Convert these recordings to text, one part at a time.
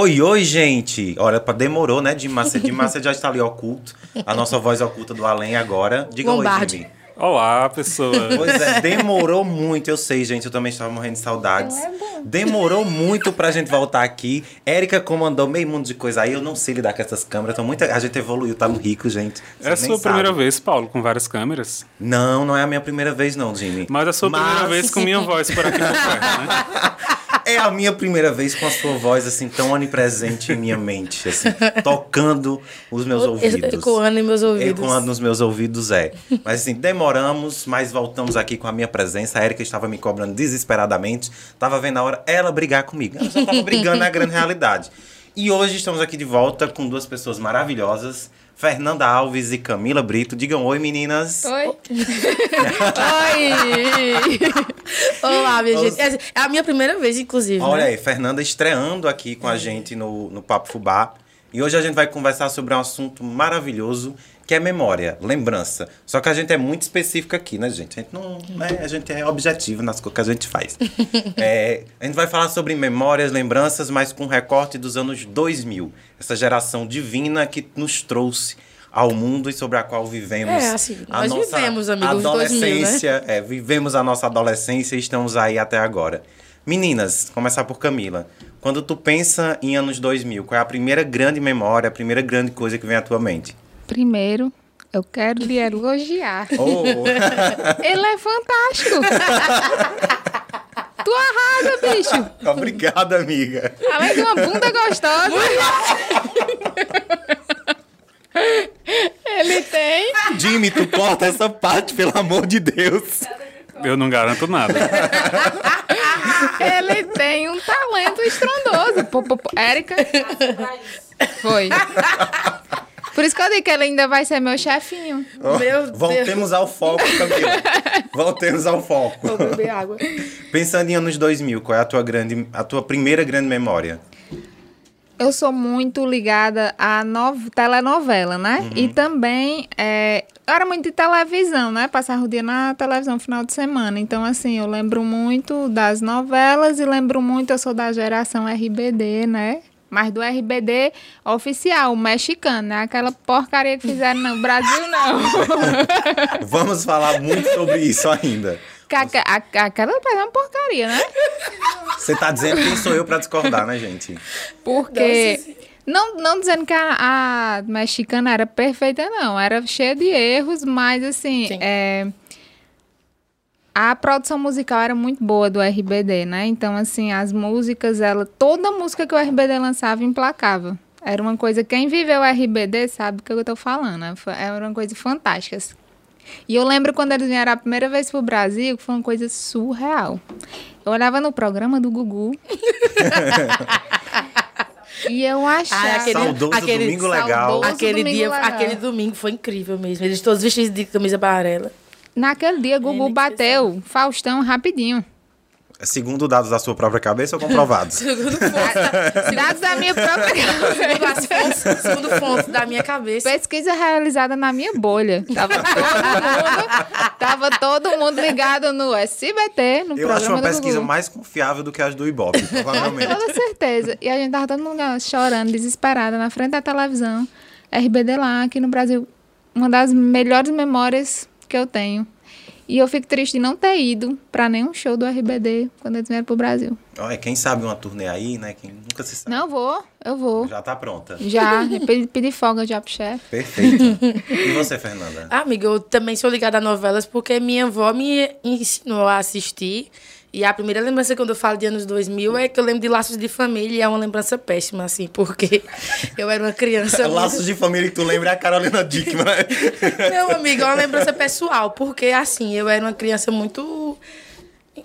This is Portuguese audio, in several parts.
Oi, oi, gente! Olha, demorou, né? De massa, de massa já está ali oculto. A nossa voz oculta do além agora. Diga Lombardi. oi, Jimmy. Olá, pessoas. Pois é, demorou muito, eu sei, gente. Eu também estava morrendo de saudades. Demorou muito pra gente voltar aqui. Érica comandou meio mundo de coisa aí. Eu não sei lidar com essas câmeras. Então, muita... A gente evoluiu, tá rico, gente. É a sua nem primeira vez, Paulo, com várias câmeras. Não, não é a minha primeira vez, não, Jimmy. Mas é a sua primeira Mas- vez com minha voz por aqui por perto, né? É a minha primeira vez com a sua voz, assim, tão onipresente em minha mente, assim, tocando os meus ouvidos. Ecoando em meus ouvidos. Ecoando nos meus ouvidos, é. Mas assim, demoramos, mas voltamos aqui com a minha presença. A Erika estava me cobrando desesperadamente. Tava vendo a hora ela brigar comigo. Ela já tava brigando na grande realidade. E hoje estamos aqui de volta com duas pessoas maravilhosas. Fernanda Alves e Camila Brito. Digam oi, meninas. Oi. Oi. Olá, minha gente. É a minha primeira vez, inclusive. Olha né? aí, Fernanda estreando aqui com a gente no, no Papo Fubá. E hoje a gente vai conversar sobre um assunto maravilhoso, que é memória, lembrança. Só que a gente é muito específico aqui, né, gente? A gente, não, né, a gente é objetivo nas coisas que a gente faz. É, a gente vai falar sobre memórias, lembranças, mas com recorte dos anos 2000. Essa geração divina que nos trouxe ao mundo e sobre a qual vivemos. É, assim, nós vivemos, amigo, os 2000, né? adolescência, é, vivemos a nossa adolescência e estamos aí até agora. Meninas, começar por Camila. Quando tu pensa em anos 2000, qual é a primeira grande memória, a primeira grande coisa que vem à tua mente? Primeiro, eu quero lhe elogiar. Oh, Ele é fantástico. tu arrasa, bicho. obrigado, amiga. Além de uma bunda gostosa. Ele tem. Jimmy, tu corta essa parte, pelo amor de Deus. Eu não garanto nada. Ele tem um talento estrondoso. Érica. Foi. Por isso que eu digo que ele ainda vai ser meu chefinho. Oh, Meu Deus. Voltemos ao foco, Camila. Voltemos ao foco. Vou beber água. Pensando em anos 2000, qual é a tua, grande, a tua primeira grande memória? Eu sou muito ligada à nov- telenovela, né? E também, é, eu era muito de televisão, né? Passava o dia na televisão no final de semana. Então, assim, eu lembro muito das novelas e lembro muito, eu sou da geração RBD, né? Mas do RBD oficial, o mexicano, né? Aquela porcaria que fizeram no Brasil, não. Vamos falar muito sobre isso ainda. Que aque- a- Aquela é uma porcaria, né? Você tá dizendo quem sou eu pra discordar, né, gente? Porque. Não, não dizendo que a, a mexicana era perfeita, não. Era cheia de erros, mas assim. Sim. é, a produção musical era muito boa do RBD, né? Então, assim, as músicas, ela. Toda música que o RBD lançava emplacava. Era uma coisa. Quem viveu o RBD sabe o que eu tô falando. né? Era uma coisa fantástica. E eu lembro quando eles vieram a primeira vez pro Brasil, que foi uma coisa surreal. Eu olhava no programa do Gugu. e eu achava. Ah, aquele- Saudoso aquele Domingo Legal. saudoso Aquele domingo dia, legal. aquele domingo foi incrível mesmo. Eles todos vestidos de camisa amarela. Naquele dia, Gugu bateu Faustão rapidinho. Segundo dados da sua própria cabeça ou comprovados? Segundo fonte, Dados da minha própria cabeça. fontes, segundo fontes da minha cabeça. Pesquisa realizada na minha bolha. Tava todo mundo, tava todo mundo ligado no SBT, no Eu programa acho uma do pesquisa Gugu. mais confiável do que as do Ibope, provavelmente. Com toda certeza. E a gente tava todo mundo chorando, desesperada, na frente da televisão. RBD lá, aqui no Brasil. Uma das melhores memórias que eu tenho. E eu fico triste de não ter ido pra nenhum show do RBD quando eles vieram pro Brasil. Olha, quem sabe uma turnê aí, né? Quem nunca se sabe. Não vou, eu vou. Já tá pronta. Já, pedi, pedi folga já pro chefe. Perfeito. E você, Fernanda? Ah, amiga, eu também sou ligada a novelas porque minha avó me ensinou a assistir. E a primeira lembrança quando eu falo de anos 2000 é que eu lembro de Laços de Família e é uma lembrança péssima, assim, porque eu era uma criança. muito- Laços de família que tu lembra é a Carolina Dickman. né? Não, amiga, é uma lembrança pessoal, porque assim, eu era uma criança muito.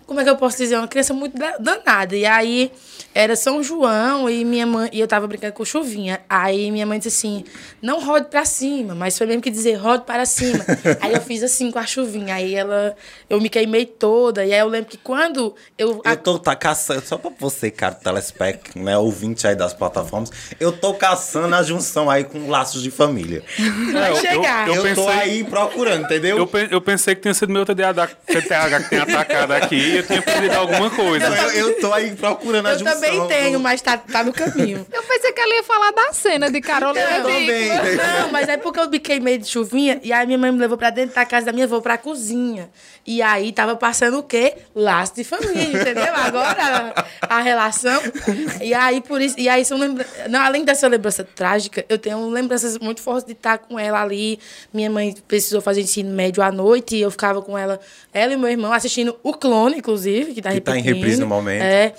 Como é que eu posso dizer? Uma criança muito da- danada. E aí era São João e minha mãe. E eu tava brincando com chuvinha. Aí minha mãe disse assim: não rode pra cima, mas foi mesmo que dizer rode para cima. aí eu fiz assim com a chuvinha. Aí ela. Eu me queimei toda. E aí eu lembro que quando eu. Eu tô tá caçando, só pra você, cara, telespec, né, ouvinte aí das plataformas, eu tô caçando a junção aí com laços de família. vai eu- chegar. Eu, Eu tô pensei- aí procurando, entendeu? Eu, pe- eu pensei que tinha sido meu TDAH, TDAH que tinha atacado aqui. Eu tinha perdido alguma coisa. Eu, eu tô aí procurando a Eu junção. também tenho, mas tá, tá no caminho. Eu pensei que ela ia falar da cena de Carolina Eu também. Dickman. Não, mas é porque eu biquei meio de chuvinha e aí minha mãe me levou pra dentro da casa da minha avó pra cozinha. E aí tava passando o quê? Laço de família, entendeu? Agora a, a relação. E aí por isso, e aí são lembra... não, além dessa lembrança trágica, eu tenho lembranças muito fortes de estar com ela ali. Minha mãe precisou fazer ensino médio à noite e eu ficava com ela, ela e meu irmão assistindo o Clone, inclusive, que tá Que tá em repetindo. reprise no momento. É,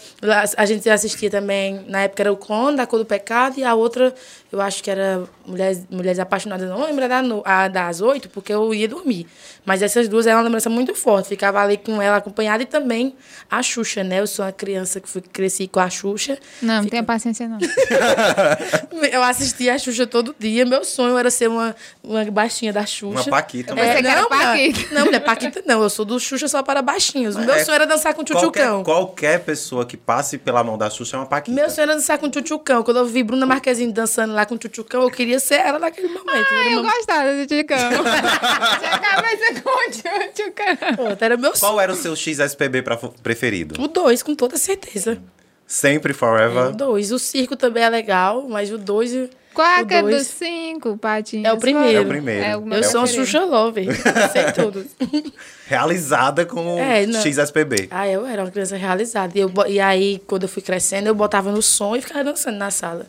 a gente assistia também, na época era o Clone, da Cor do Pecado, e a outra, eu acho que era Mulheres, Mulheres Apaixonadas, não lembro da, no- a, das oito, porque eu ia dormir. Mas essas duas eram uma lembrança muito forte, ficava ali com ela acompanhada, e também a Xuxa, né? Eu sou uma criança que fui, cresci com a Xuxa. Não, não tenha paciência não. Eu assistia a Xuxa todo dia, meu sonho era ser uma, uma baixinha da Xuxa. Uma Paquita. Pensei que era não, Paquita. Não, mulher, Paquita não, eu sou do Xuxa só para baixinhos. Meu É, sonho era dançar com o Qualquer, tchutchucão. qualquer pessoa que passe pela mão da Xuxa é uma Paquita. Meu sonho era dançar com o tchutchucão. Quando eu vi Bruna Marquezine dançando lá com o tchutchucão, eu queria ser ela naquele momento. Ah, eu meu- gostava do Ticão. Tinha cabeça o Era meu sonho. Qual era o seu XSPB pra- preferido? O dois, com toda certeza. Sempre, O forever. dois. O circo também é legal, mas o dois... e- Qual é o que é dos cinco, Patinhos? É o primeiro. É o primeiro. É o meu Eu sou uma. Xuxa Lover. Sei tudo. Realizada com É, o não. XSPB. Ah, eu era uma criança realizada. E, eu, e aí, quando eu fui crescendo, eu botava no som e ficava dançando na sala.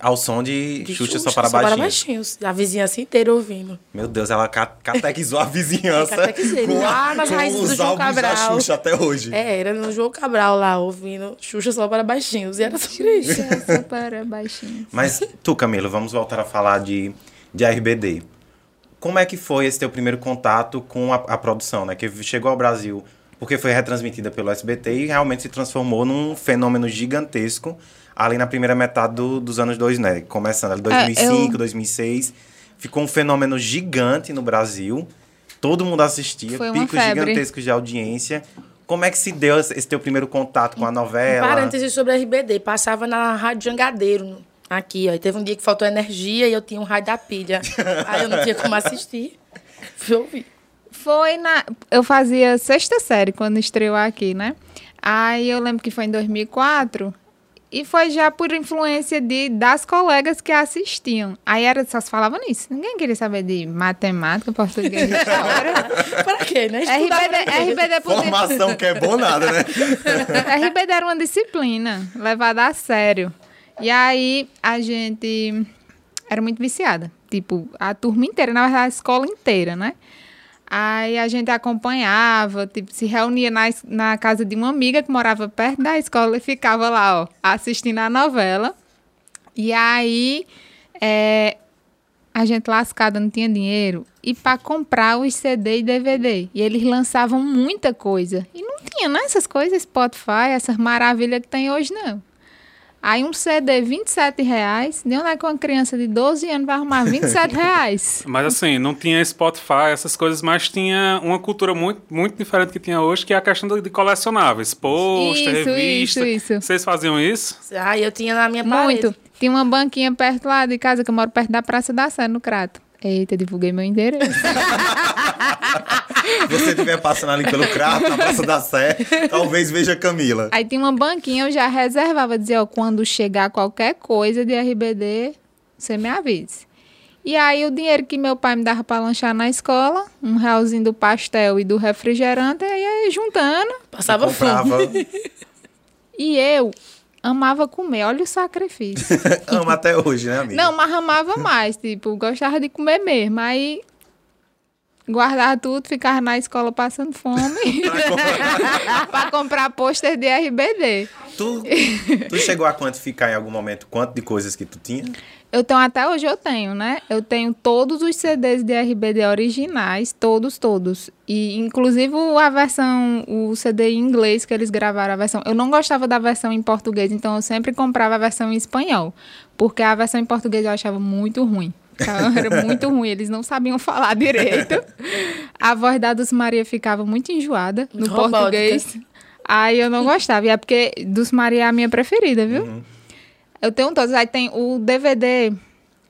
Ao som de, De Xuxa, só para baixinhos. A vizinhança inteira ouvindo. Meu Deus, ela ca- catequizou a vizinhança. Catequizei, com, lá a, nas com raízes do os João álbuns da Cabral. Xuxa até hoje. É, era no João Cabral lá, ouvindo Xuxa só para baixinhos. E era isso. Xuxa para baixinho. Mas tu, Camilo, vamos voltar a falar de, de RBD. Como é que foi esse teu primeiro contato com a, a produção, né? Que chegou ao Brasil porque foi retransmitida pelo SBT e realmente se transformou num fenômeno gigantesco ali na primeira metade do- dos anos dois, né? Começando ali 2005, eu- 2006. Ficou um fenômeno gigante no Brasil. Todo mundo assistia, Foi uma picos febre. gigantescos de audiência. Como é que se deu esse teu primeiro contato com a novela? Parênteses sobre a RBD. Passava na Rádio Jangadeiro, aqui, ó. E teve um dia que faltou energia e eu tinha um rádio da pilha. Aí eu não tinha como assistir. Fui ouvir. Foi na. Eu fazia sexta série quando estreou aqui, né? Aí eu lembro que foi em 2004. E foi já por influência de, das colegas que assistiam. Aí era, só se falava nisso. Ninguém queria saber de matemática, português história. Para quê, né? Pra RBD? RBD podia- Formação que é bom nada, né? RBD era uma disciplina levada a sério. E aí a gente era muito viciada. Tipo, a turma inteira, na verdade, a escola inteira, né? Aí a gente acompanhava, tipo, se reunia na, na casa de uma amiga que morava perto da escola e ficava lá, ó, assistindo a novela. E aí é, a gente lascada não tinha dinheiro e para comprar os CD e DVD. E eles lançavam muita coisa. E não tinha, né? Essas coisas, Spotify, essas maravilhas que tem hoje, não. Aí um CD, 27 reais. De onde é que uma criança de 12 anos vai arrumar 27 reais? Mas assim, não tinha Spotify, essas coisas, mas tinha uma cultura muito, muito diferente que tinha hoje, que é a questão de colecionáveis. Pôster, Isso, revista. isso, isso. Vocês faziam isso? Ah, eu tinha na minha parede. Muito. Tinha uma banquinha perto lá de casa, que eu moro perto da Praça da Sé, no Crato. Eita, divulguei meu endereço. Se você estiver passando ali pelo Crato, na Praça da Sé, talvez veja Camila. Aí tinha uma banquinha, eu já reservava, dizia, ó, quando chegar qualquer coisa de RBD, você me avise. E aí o dinheiro que meu pai me dava para lanchar na escola, um realzinho do pastel e do refrigerante, aí ia juntando. Passava fome. E eu amava comer, olha o sacrifício. Ama até hoje, né, amiga? Não, mas amava mais, tipo, gostava de comer mesmo. Aí guardava tudo, ficava na escola passando fome para comprar pôster de RBD. Tu, tu chegou a quantificar em algum momento quanto de coisas que tu tinha? Eu tenho até hoje eu tenho, né? Eu tenho todos os CDs de RBD originais, todos, todos. E inclusive a versão, o CD em inglês que eles gravaram a versão. Eu não gostava da versão em português, então eu sempre comprava a versão em espanhol, porque a versão em português eu achava muito ruim. Era muito ruim, eles não sabiam falar direito. A voz da Dulce Maria ficava muito enjoada no Robótica. português. Aí eu não gostava. E é porque Dulce Maria é a minha preferida, viu? Eu tenho todos. Aí tem o DVD.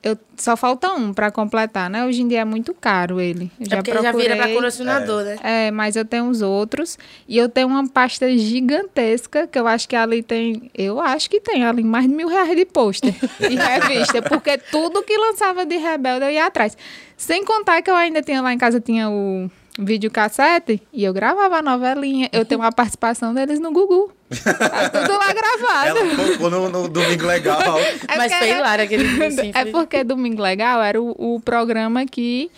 eu só falta um pra completar, né? Hoje em dia é muito caro ele. Eu É porque já vira pra colecionador, né? É, mas eu tenho os outros. E eu tenho uma pasta gigantesca, que eu acho que ali tem. Eu acho que tem ali mais de mil reais de pôster e revista. Porque tudo que lançava de Rebelde eu ia atrás. Sem contar que eu ainda tinha lá em casa, tinha o videocassete e eu gravava a novelinha. Eu tenho uma participação deles no Gugu. Tá tudo lá gravado. Ela colocou no, no Domingo Legal. É Mas foi era- hilário aquele vídeo, É porque Domingo Legal era o, o programa que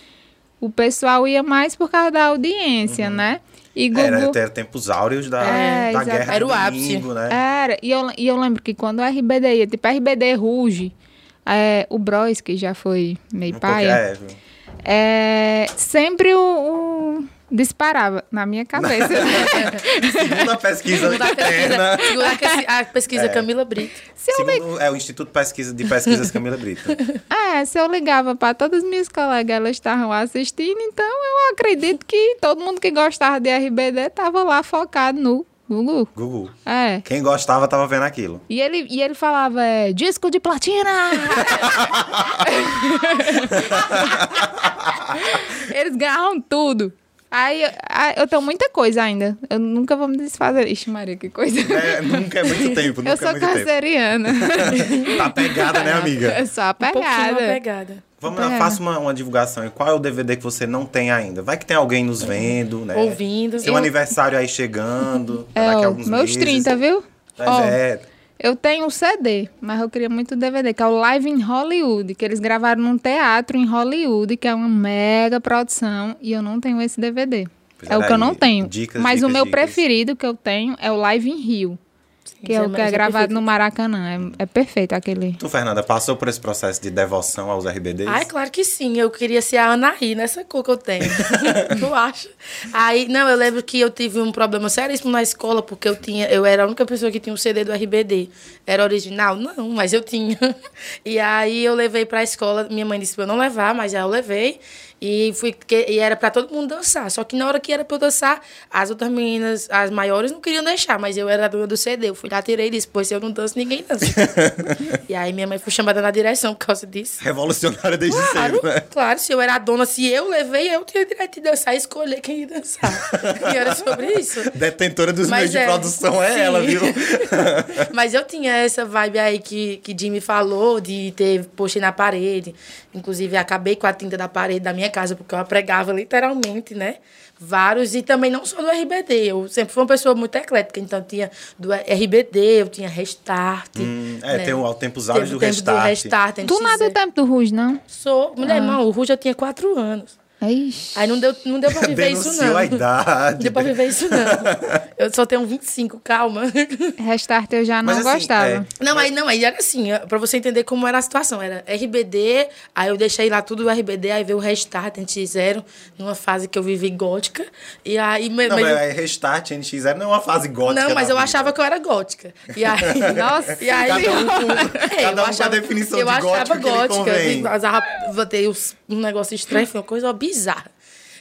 o pessoal ia mais por causa da audiência, né? E Gugu... Era, era tempos áureos da, É, da guerra Era do o ápice. né? Era, e eu, e eu lembro que quando o RBD ia, tipo, RBD Ruge, é, o Bros, que já foi meio Um pouco- paia, é, viu? É, sempre o, o- disparava na minha cabeça. Segundo a pesquisa Segundo a pesquisa, segundo a pesquisa- a pesquisa Camila Brito. se, li- Segundo, é o Instituto Pesquisa, de Pesquisas Camila Brito. é, se eu ligava para todas as minhas colegas, elas estavam assistindo, então eu acredito que todo mundo que gostava de RBD estava lá focado no Gugu. Gugu. É. Quem gostava tava vendo aquilo. E ele, e ele falava, é, disco de platina! Eles ganhavam tudo. Aí aí eu tenho muita coisa ainda. Eu nunca vou me desfazer. Ixi, Maria, que coisa. É, nunca é muito tempo, nunca eu sou é muito tempo. canceriana. Tá pegada, né, amiga? Eu sou Um pouquinho apegada. Vamos lá, Pegada. faça uma, uma divulgação. aí. Qual é o DVD que você não tem ainda? Vai que tem alguém nos vendo, né? Ouvindo. Seu Eu- aniversário aí chegando. É, daqui a alguns meus meses. 30, viu? Mas Ó, é, Eu tenho um CD, mas eu queria muito o DVD, que é o Live in Hollywood, que eles gravaram num teatro em Hollywood, que é uma mega produção, e eu não tenho esse DVD. Pois é o que eu aí. não tenho. Dicas, mas o dicas, meu dicas. preferido que eu tenho é o Live in Rio, que é o Esse que é gravado perfeito. no Maracanã. É, é perfeito aquele. Tu, Fernanda, passou por esse processo de devoção aos RBDs? Ai, claro que sim. Eu queria ser a Anaí nessa cor que eu tenho. tu acha? Aí, não, eu lembro que eu tive um problema seríssimo na escola, porque eu tinha, eu era a única pessoa que tinha um CD do RBD. Era original? Não, mas eu tinha. E aí eu levei pra escola, minha mãe disse pra eu não levar, mas aí eu levei. E, fui, que- e era pra todo mundo dançar. Só que na hora que era pra eu dançar, as outras meninas, as maiores, não queriam deixar, mas eu era a dona do CD. Eu fui lá, tirei e disse, pois se eu não danço, ninguém dança. e aí minha mãe foi chamada na direção por causa disso. Revolucionária desde Claro, sempre, né? claro, se eu era a dona, se eu levei, eu tinha direito de dançar e escolher quem ia dançar. e era sobre isso. Detentora dos Mas meios de é, produção é sim. ela, viu? Mas eu tinha essa vibe aí que, que Jimmy falou, de ter postei na parede. Inclusive, acabei com a tinta da parede da minha casa, porque eu apregava literalmente, né? Vários, e também não só do RBD. Eu sempre fui uma pessoa muito eclética, então tinha do RBD, eu tinha Restart. Hum, é, né? tem o Tempos Teve Áureos do tempo Restart. do Restart. Tu não é do NX0. tempo do Ruge, não? Sou. Mulher, irmão, o Ru já tinha quatro anos. Ixi. Aí não deu, não deu pra viver isso, não. a idade. Não deu pra viver isso, não. Eu só tenho 25, calma. Restart eu já não Mas, assim, gostava. é, Não, aí não, aí era assim, pra você entender como era a situação. Era RBD, aí eu deixei lá tudo o RBD, aí veio o Restart, NX0, numa fase que eu vivi gótica. E aí. mas- Não, mas mas eu- é Restart NX0 não é uma fase gótica. não, mas eu vida. achava que eu era gótica. E aí, Nossa. e aí, Cada um com- É, cada eu um com a definição eu de gótica achava que lhe gótica. Eu usava- botei os- um negócio estranho, foi uma coisa bizarra.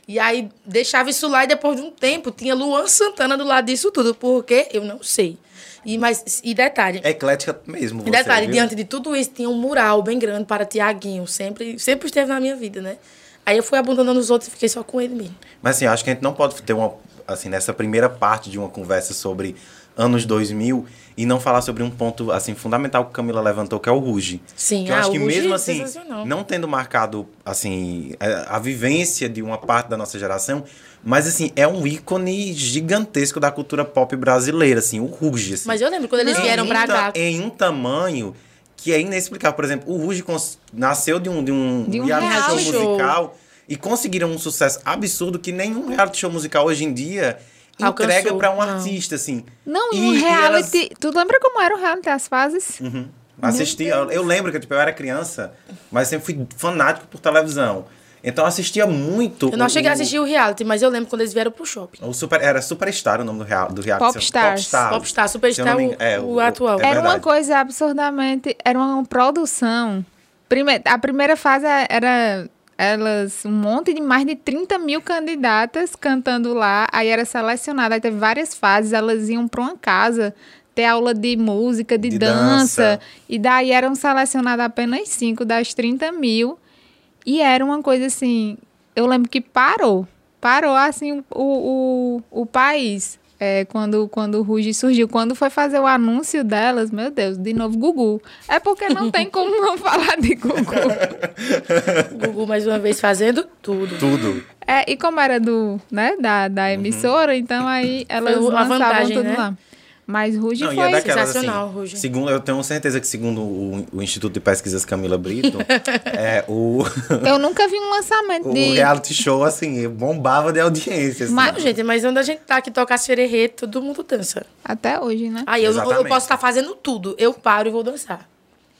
E aí deixava isso lá e depois de um tempo tinha Luan Santana do lado disso tudo, porque eu não sei. E, mas, e detalhe, É eclética mesmo, você, e detalhe, viu? diante de tudo isso, tinha um mural bem grande para Tiaguinho. Sempre, sempre esteve na minha vida, né? Aí eu fui abandonando os outros e fiquei só com ele mesmo. Mas assim, acho que a gente não pode ter uma, assim, nessa primeira parte de uma conversa sobre anos 2000 e não falar sobre um ponto, assim, fundamental que Camila levantou, que é o Ruge. Sim, que eu ah, acho que mesmo é assim, sensacional. não tendo marcado, assim, a, a vivência de uma parte da nossa geração, mas assim, é um ícone gigantesco da cultura pop brasileira, assim, o Ruge, assim. Mas eu lembro quando eles Em vieram pra ta- cá. Em um tamanho que é inexplicável. Por exemplo, o Ruge nasceu de um, de um, De um reality show reality show. musical e conseguiram um sucesso absurdo que nenhum reality show musical hoje em dia entrega pra um não. artista, assim. Não, E- um e reality. Tu lembra como era o reality, as fases? Uhum. Assistia. Eu, eu lembro que tipo, eu era criança, mas sempre fui fanático por televisão. Então eu assistia muito. Eu não o- cheguei a o- assistir o reality, mas eu lembro quando eles vieram pro shopping. O super, era Superstar o nome do, real, do reality. Popstar, eu não Superstar, o, engano- é, o atual. é era uma coisa absurdamente. Era uma produção. Prime, a primeira fase era. Elas, um monte de mais de 30 mil candidatas cantando lá. Aí era selecionada. Aí teve várias fases. Elas iam pra uma casa. ter aula de música, de, De dança. dança. E daí eram selecionadas apenas cinco das 30 mil. E era uma coisa assim. Eu lembro que parou. Parou assim o, o, o país. É, quando, quando o Ruge surgiu, quando foi fazer o anúncio delas, meu Deus, de novo Gugu. É porque não tem como não falar de Gugu. Gugu mais uma vez fazendo tudo. Tudo. É, e como era do, né, da, da emissora, então aí elas Foi uma lançavam vantagem, tudo né? lá. Mas Ruge Não, e foi... é daquelas, sensacional, assim, Ruge. segundo, eu tenho certeza que segundo o, o Instituto de Pesquisas Camila Brito, é, o, Eu nunca vi um lançamento o de... reality show, assim, bombava de audiência. Assim. Mas- gente, mas onde a gente tá que toca sererê, todo mundo dança. Até hoje, né? Aí eu, eu Exatamente. posso estar fazendo tudo. Eu paro e vou dançar.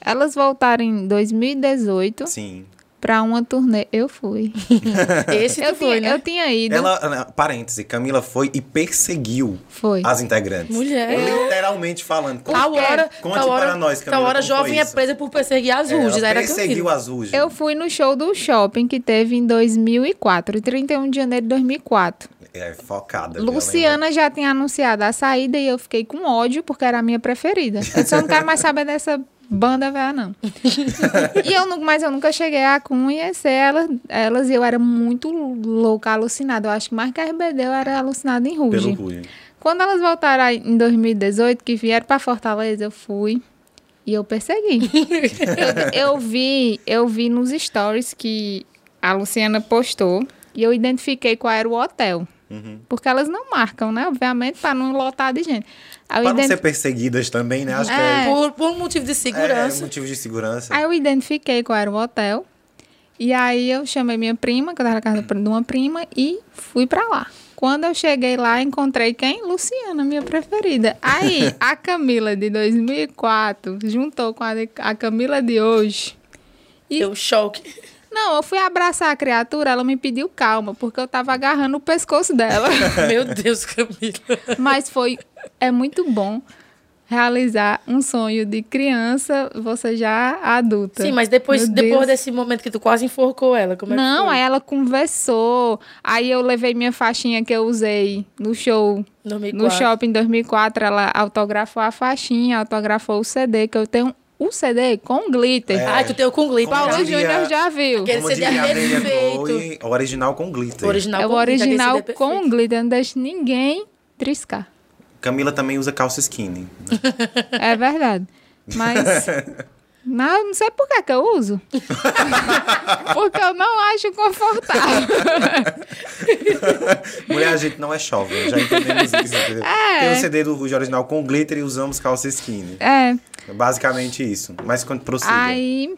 Elas voltaram em 2018 Sim. Pra uma turnê. Eu fui. Esse eu, foi, tinha, né? eu tinha ido. Ela, ah, parêntese, Camila foi e perseguiu Foi. as integrantes. Mulher. Literalmente falando. Tal hora, Conte tal hora, para nós, Camila, tal hora jovem é presa por perseguir as É, ruges. Era perseguiu Camila. as Ruges. Eu fui no show do shopping que teve em 2004, 31 de janeiro de 2004. É, focada. Luciana já tinha anunciado a saída e eu fiquei com ódio porque era a minha preferida. Eu só não quero mais saber dessa banda velha, não. e eu, mas eu nunca cheguei a conhecer elas, elas e eu era muito louca, alucinada. Eu acho que mais que a RBD eu era alucinada em Pelo Ruge. Quando elas voltaram em 2018, que vieram para Fortaleza, eu fui e eu persegui. eu, eu vi, eu vi nos stories que a Luciana postou e eu identifiquei qual era o hotel. Uhum. Porque elas não marcam, né? Obviamente, para não lotar de gente. Para não ser perseguidas também, né? Acho É. Por, por um motivo de que é, é segurança. motivo de segurança. aí eu identifiquei qual era o hotel. E aí eu chamei minha prima, que eu tava na casa de uma prima, e fui pra lá. Quando eu cheguei lá, encontrei quem? Luciana, minha preferida. Aí, a Camila de 2004 juntou com a, de- a Camila de hoje. E Deu choque. Não, eu fui abraçar a criatura, ela me pediu calma, porque eu tava agarrando o pescoço dela. Meu Deus, Camila. Mas foi. É muito bom realizar um sonho de criança, você já adulta. Sim, mas depois, Meu depois Deus. desse momento que tu quase enforcou ela, como é que Não, foi? aí ela conversou. Aí eu levei minha faixinha que eu usei no show. 2004. No shopping em 2004, ela autografou a faixinha, autografou o CD, que eu tenho o CD com glitter. É. Ai, tu tem o com glitter. Paulo diria- Júnior já viu. Aquele Como CD é perfeito. Chloe, original com glitter. O original É o com glitter, original CD é com glitter, não deixa ninguém triscar. Camila também usa calça skinny. né? É verdade. Mas. Não, não sei por que, que eu uso. Porque eu não acho confortável. Mulher, a gente não é jovem, já entendemos isso. entendeu? É. Tem o CD do Ruge original com glitter e usamos calça skinny. É. É basicamente isso. Mas quando prossiga. Aí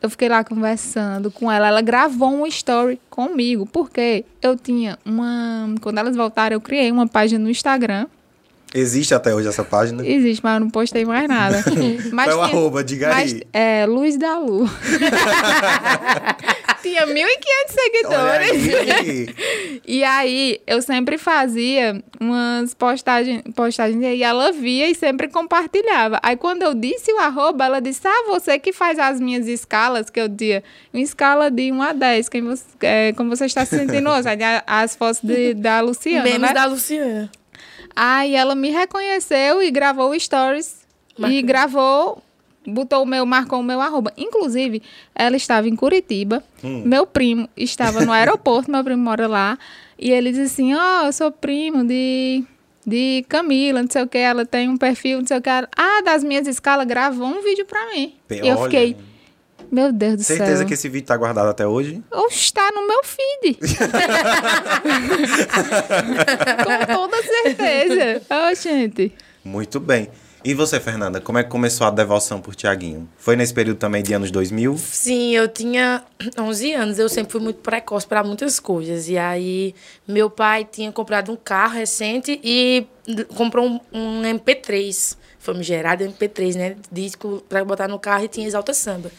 eu fiquei lá conversando com ela. Ela gravou um story comigo. Porque eu tinha uma. Quando elas voltaram, eu criei uma página no Instagram. Existe até hoje essa página? Existe, mas eu não postei mais nada. Mas Qual é o arroba? Diga mas, aí. É, Luz da Lu. tinha 1.500 Olha seguidores. aí. E aí, eu sempre fazia umas postagens, postagens e ela via e sempre compartilhava. Aí, quando eu disse o arroba, ela disse, ah, você que faz as minhas escalas, que eu dizia, uma escala de 1 a 10, quem você, é, como você está se sentindo hoje? As fotos de- da Luciana, Memes né? da Luciana. Aí, ela me reconheceu e gravou stories. E gravou, botou o meu, marcou o meu arroba. Inclusive, ela estava em Curitiba. Meu primo estava no aeroporto, meu primo mora lá. E ele disse assim: Ó, eu sou primo de, de Camila, não sei o que. Ela tem um perfil, não sei o que. Ah, das minhas escalas, gravou um vídeo pra mim. Pe- E eu olha. fiquei, meu Deus do Certeza céu. que esse vídeo tá guardado até hoje? Ou está no meu feed. Com toda certeza. Ô, gente. Muito bem. E você, Fernanda, como é que começou a devoção por Tiaguinho? Foi nesse período também de anos 2000? Sim, eu tinha 11 anos, eu sempre fui muito precoce para muitas coisas. E aí, meu pai tinha comprado um carro recente e comprou um, um MP3, famigerado MP3, né? Disco para botar no carro e tinha Exalta Samba.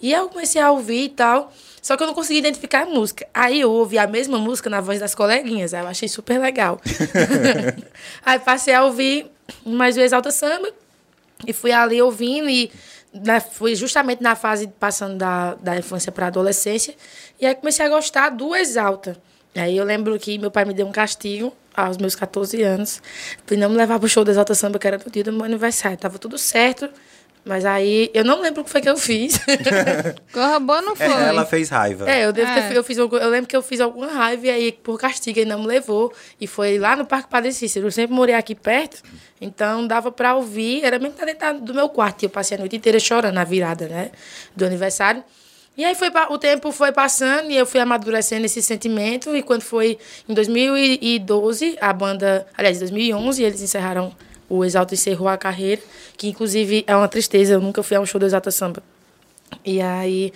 E eu comecei a ouvir e tal, só que eu não conseguia identificar a música. Aí eu ouvi a mesma música na voz das coleguinhas, aí eu achei super legal. aí passei a ouvir mais o Exalta Samba e fui ali ouvindo e na, fui justamente na fase passando da, da infância para a adolescência. E aí comecei a gostar do Exalta. Aí eu lembro que meu pai me deu um castigo aos meus 14 anos, por não me levar pro show do Exalta Samba, que era no dia do meu aniversário. Tava tudo certo, mas aí eu não lembro o que foi que eu fiz. Corra boa não foi. É, ela fez raiva. É, eu, devo É. ter, eu, fiz, algum- eu lembro que eu fiz alguma raiva e aí, por castigo, ele não me levou. E foi lá no Parque Padre Cícero. Eu sempre morei aqui perto, então dava pra ouvir. Era mesmo que tá dentro do meu quarto. E eu passei a noite inteira chorando na virada, né? Do aniversário. E aí foi, o tempo foi passando e eu fui amadurecendo esse sentimento. E quando foi em 2012, a banda... Aliás, em 2011, eles encerraram... O Exalta encerrou a carreira, que inclusive é uma tristeza. Eu nunca fui a um show do Exalta Samba. E aí...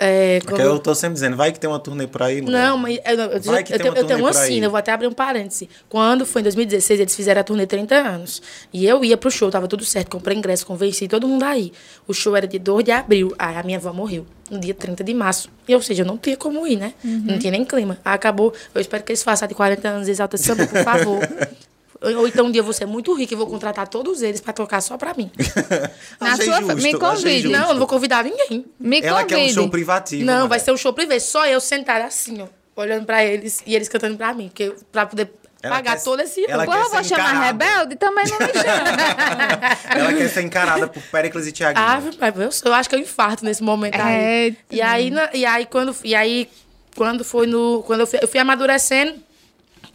É, Porque eu tô sempre dizendo, vai que tem uma turnê por aí, mulher. não, mas eu, eu, Vai eu, que eu tem tenho, uma eu tenho uma sina, eu vou até abrir um parêntese. Quando foi em 2016, eles fizeram a turnê 30 anos. E eu ia pro show, tava tudo certo, comprei ingresso, convenci todo mundo aí. O show era de 2 de abril, aí a minha avó morreu, no dia 30 de março. E, ou seja, eu não tinha como ir, né? Não tinha nem clima. Aí acabou, eu espero que eles façam de 40 anos Exalta Samba, por favor. Ou então um dia eu vou ser muito rica e vou contratar todos eles pra tocar só pra mim. Na sua- justo, me convide. Não, eu não vou convidar ninguém. Me Ela quer um convide. show privativo. Não, mulher. vai ser um show privê. Só eu sentada assim, ó. Olhando pra eles e eles cantando pra mim. Porque, pra poder Ela pagar quer- todo esse ela. Porra, quer vou chamar encarada. rebelde? Também não me chama. Ela quer ser encarada por Péricles e Tiaguinho. Mas eu, eu acho que eu infarto nesse momento aí. Eita. E aí, na- e aí, quando, e aí, quando foi no. Quando eu fui, eu fui amadurecendo.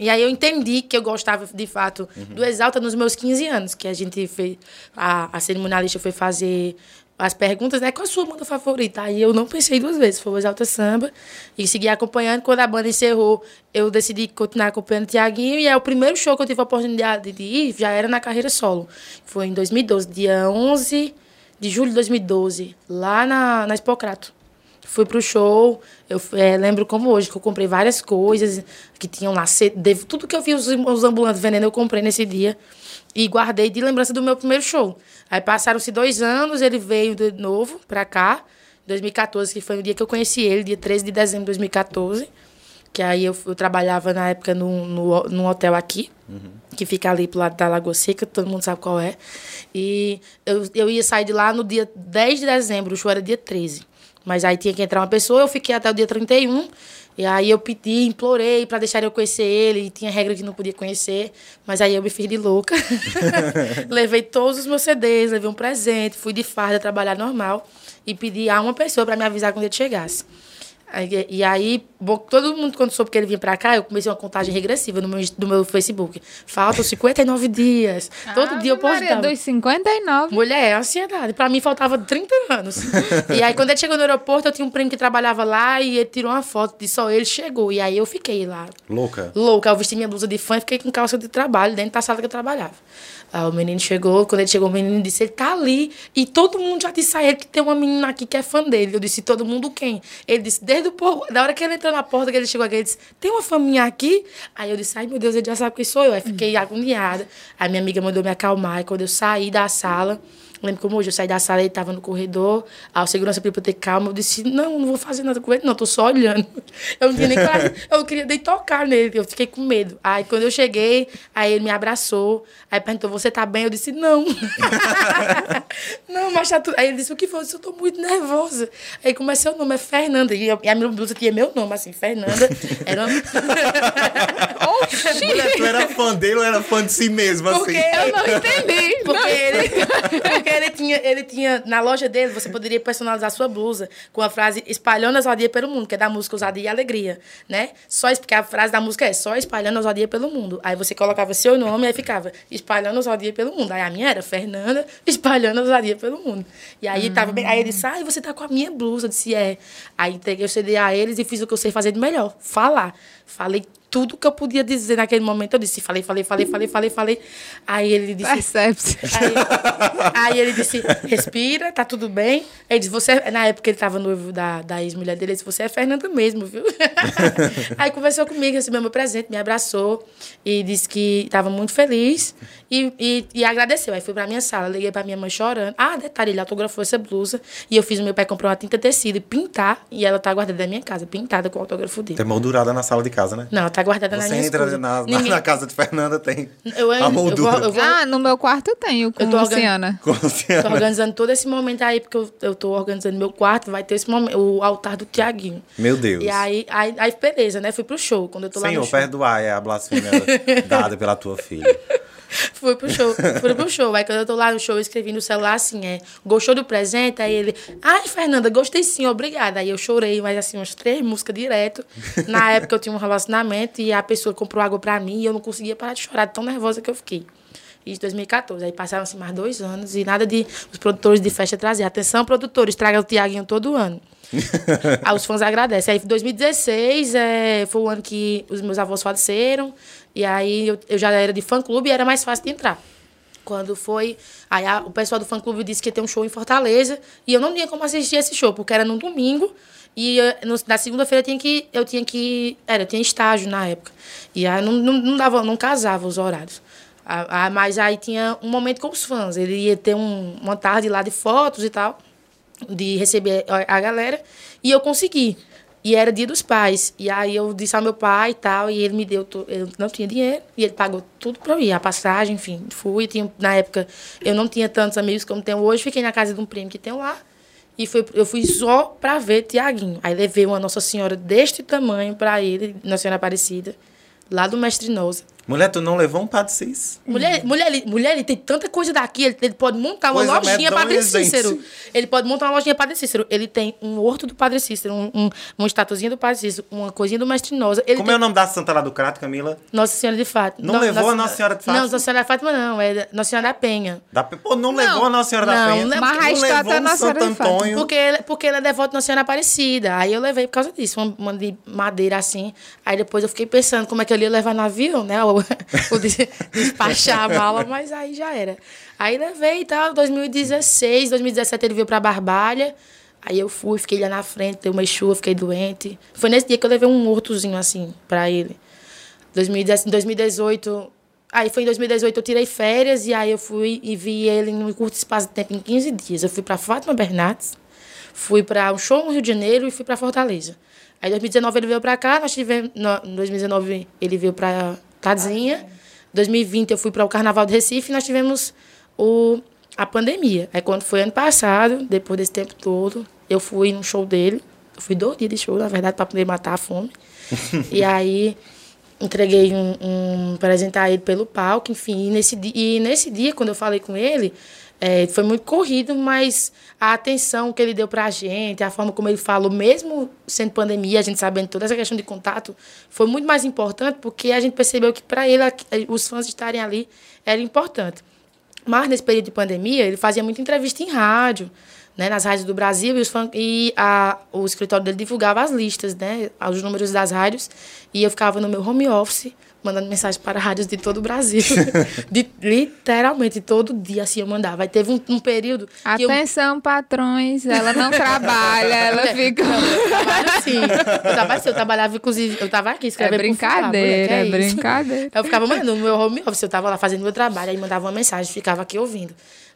E aí eu entendi que eu gostava, de fato, do Exalta nos meus 15 anos, que a gente fez. A, a cerimonialista foi fazer as perguntas, né? Qual a sua banda favorita? Aí eu não pensei duas vezes, foi o Exalta Samba. E segui acompanhando. Quando a banda encerrou, eu decidi continuar acompanhando o Tiaguinho. E é o primeiro show que eu tive a oportunidade de ir, já era na carreira solo. Foi em 2012, dia 11 de julho de 2012, lá na, na Expocrato. Fui pro show, eu eh, lembro como hoje, que eu comprei várias coisas que tinham lá, CD, tudo que eu vi os, os ambulantes vendendo, eu comprei nesse dia. E guardei de lembrança do meu primeiro show. Aí passaram-se dois anos, ele veio de novo pra cá, 2014, que foi o dia que eu conheci ele, dia 13 de dezembro de 2014. Que aí eu, eu trabalhava na época num, no, num hotel aqui, que fica ali pro lado da Lagoa Seca, todo mundo sabe qual é. E eu, eu ia sair de lá no dia 10 de dezembro, o show era dia 13. Mas aí tinha que entrar uma pessoa, eu fiquei até o dia 31. E aí eu pedi, implorei pra deixar eu conhecer ele, e tinha regra que não podia conhecer. Mas aí eu me fiz de louca. levei todos os meus CDs, levei um presente, fui de farda trabalhar normal e pedi a uma pessoa pra me avisar quando ele chegasse. E aí, bom, todo mundo, quando soube que ele vinha pra cá, eu comecei uma contagem regressiva no meu, no meu Facebook. Faltam 59 dias. Todo dia eu Ave Maria, postava. dos 59. Mulher, é ansiedade. Pra mim faltava 30 anos. e aí, quando ele chegou no aeroporto, eu tinha um primo que trabalhava lá e ele tirou uma foto de só ele chegou. E aí eu fiquei lá, Louca. louca. Eu vesti minha blusa de fã e fiquei com calça de trabalho dentro da sala que eu trabalhava. Aí o menino chegou, quando ele chegou, o menino disse, ele tá ali. E todo mundo já disse a ele que tem uma menina aqui que é fã dele. Eu disse, todo mundo quem? Ele disse, desde o povo, da hora que ele entrou na porta, que ele chegou aqui, ele disse, tem uma faminha aqui? Aí eu disse, ai meu Deus, ele já sabe quem sou eu. Aí fiquei agoniada. Aí minha amiga mandou me acalmar. E quando eu saí da sala, lembro como hoje, eu saí da sala, ele tava no corredor, aí o segurança pediu pra eu ter calma, eu disse, não, não vou fazer nada com ele, não, tô só olhando. Eu não tinha nem coragem, eu queria nem tocar nele, eu fiquei com medo. Aí quando eu cheguei, aí ele me abraçou, aí perguntou, você tá bem? Eu disse, não. não, mas tá tudo. Aí ele disse, o que foi? Eu disse, eu tô muito nervosa. Aí como é seu nome? É Fernanda. E, eu- e a minha blusa tinha meu nome, assim, Fernanda. Era uma... Mulher, tu era fã dele ou era fã de si mesmo, assim? Porque Eu não entendi. Porque, ele, porque ele, tinha, ele tinha, na loja dele, você poderia personalizar sua blusa com a frase espalhando a ousadia pelo mundo, que é da música Ousadia e Alegria, né? Só, porque a frase da música é só espalhando a ousadia pelo mundo. Aí você colocava seu nome aí ficava espalhando a ousadia pelo mundo. Aí a minha era Fernanda espalhando a ousadia pelo mundo. E aí tava bem, aí ele disse, ai, você tá com a minha blusa. Eu disse, é. Aí entreguei o CD a eles e fiz o que eu sei fazer de melhor, falar. Falei tudo que eu podia dizer naquele momento. Eu disse, falei, falei, falei, falei, falei, falei. Aí ele disse, Percebe-se. Aí, aí ele disse, respira, tá tudo bem. Ele disse, você... é-" Na época ele tava noivo da, da ex-mulher dele, ele disse, você é Fernanda mesmo, viu? aí conversou comigo, recebeu meu presente, me abraçou e disse que tava muito feliz e, e, e agradeceu. Aí fui pra minha sala, liguei pra minha mãe chorando. Ah, detalhe, ele autografou essa blusa e eu fiz o meu pai comprar uma tinta tecido e pintar e ela tá guardada na minha casa, pintada com o autógrafo dele. Tá moldurada na sala de casa, né? Não, tá tá guardada na Você minha entra na, na- na casa de Fernanda, tem Eu, a eu, moldura. vou, eu vou- Ah, no meu quarto tem o com Eu tô Luciana. Com a Luciana. tô organizando todo esse momento aí, porque eu, eu tô organizando meu quarto, vai ter esse momento, o altar do Tiaguinho. Meu Deus. E aí, aí, aí, beleza, né? Fui pro show. Quando eu tô lá Senhor, no show. perdoai a blasfêmia dada pela tua filha. Fui pro show, fui pro show. Aí quando eu tô lá no show, eu escrevi no celular assim, é, gostou do presente? Aí ele, ai, Fernanda, gostei sim, obrigada. Aí eu chorei, mas assim, umas três músicas direto. Na época eu tinha um relacionamento e a pessoa comprou água pra mim e eu não conseguia parar de chorar, de tão nervosa que eu fiquei. Isso em 2014. Aí passaram-se mais dois anos e nada de os produtores de festa trazer. Atenção, produtores, traga o Tiaguinho todo ano. Aí os fãs agradecem. Aí, em 2016, é, foi o ano que os meus avós faleceram. E aí, eu, eu já era de fã-clube e era mais fácil de entrar. Quando foi... Aí, a- o pessoal do fã-clube disse que ia ter um show em Fortaleza. E eu não tinha como assistir esse show, porque era num domingo. E eh, no- na segunda-feira eu tinha que... Eu tinha que... Era, eu tinha estágio na época. E aí, não, não, não dava... Não casava os horários. Ah, ah, mas aí tinha um momento com os fãs. Ele ia ter um, uma tarde lá de fotos e tal de receber a galera e eu consegui. E era dia dos pais. E aí eu disse ao meu pai e tal, e ele me deu, to- eu não tinha dinheiro, e ele pagou tudo pra eu ir, a passagem, enfim, fui. Tinha, na época eu não tinha tantos amigos como tenho hoje, fiquei na casa de um primo que tem lá. E foi, eu fui só pra ver Tiaguinho. Aí levei uma Nossa Senhora deste tamanho pra ele, Nossa Senhora Aparecida, lá do Mestre Nosa. Mulher, tu não levou um Padre Cis? Mulher, mulher, ele, mulher, ele tem tanta coisa daqui, ele, ele pode montar uma Coisa lojinha Padre. Cícero. Ele pode montar uma lojinha Padre Cícero. Ele tem um horto do Padre Cícero, um, um, uma estatuzinha do Padre Cícero, uma coisinha do Mestre Nosa. Ele Como tem é o nome da santa lá do Crato, Camila? Nossa Senhora de Fátima. Não levou a Nossa Senhora de Fátima? Não, Nossa Senhora de Fátima não, é Nossa Senhora da Penha. Da... Pô, não, levou a Nossa Senhora da não, Penha? não, Mas a não estátua levou é um Nossa Senhora Santo de Fátima. Antônio? Porque ele, porque ele é devoto de Nossa Senhora Aparecida. Aí eu levei por causa disso, uma, uma de madeira assim. Aí depois eu fiquei pensando como é que eu ia levar no avião, né? O, o de- despachar a mala, mas aí já era. Aí levei e tal, 2016, 2017 ele veio pra Barbalha. Aí eu fui, fiquei lá na frente, deu uma chuva, fiquei doente. Foi nesse dia que eu levei um hortozinho assim pra ele. 2010 Em 2018. Aí foi em 2018 eu tirei férias e aí eu fui e vi ele num curto espaço de tempo, em 15 dias. Eu fui para Fátima Bernardes, fui para um show no Rio de Janeiro e fui para Fortaleza. Aí em 2019 ele veio para cá, nós tivemos. Em 2019 ele veio para Casinha. 2020 eu fui para o Carnaval de Recife e nós tivemos o, a pandemia. Aí quando foi ano passado, depois desse tempo todo, eu fui num show dele. Eu fui dois dias de show, na verdade, para poder matar a fome. e aí entreguei um, um presente a ele pelo palco, enfim. E nesse, e nesse dia, quando eu falei com ele, é, foi muito corrido, mas a atenção que ele deu pra gente, a forma como ele falou, mesmo sendo pandemia, a gente sabendo toda essa questão de contato, foi muito mais importante porque a gente percebeu que para ele, aqui- os fãs estarem ali, era importante. Mas nesse período de pandemia, ele fazia muita entrevista em rádio, né, nas rádios do Brasil, e, os fã- e a, o escritório dele divulgava as listas, né, os números das rádios, e eu ficava no meu home office, mandando mensagem para rádios de todo o Brasil. de, literalmente, todo dia assim eu mandava. Aí teve um, um período que eu... Atenção, patrões, ela não trabalha, ela fica. Não, eu trabalho sim. Eu trabalho sim. Eu trabalhava, inclusive, eu tava aqui É escrevendo mulher, que brincadeira, é isso? brincadeira. Eu ficava mandando no meu home office, eu tava lá fazendo meu trabalho, aí mandava uma mensagem, ficava aqui ouvindo.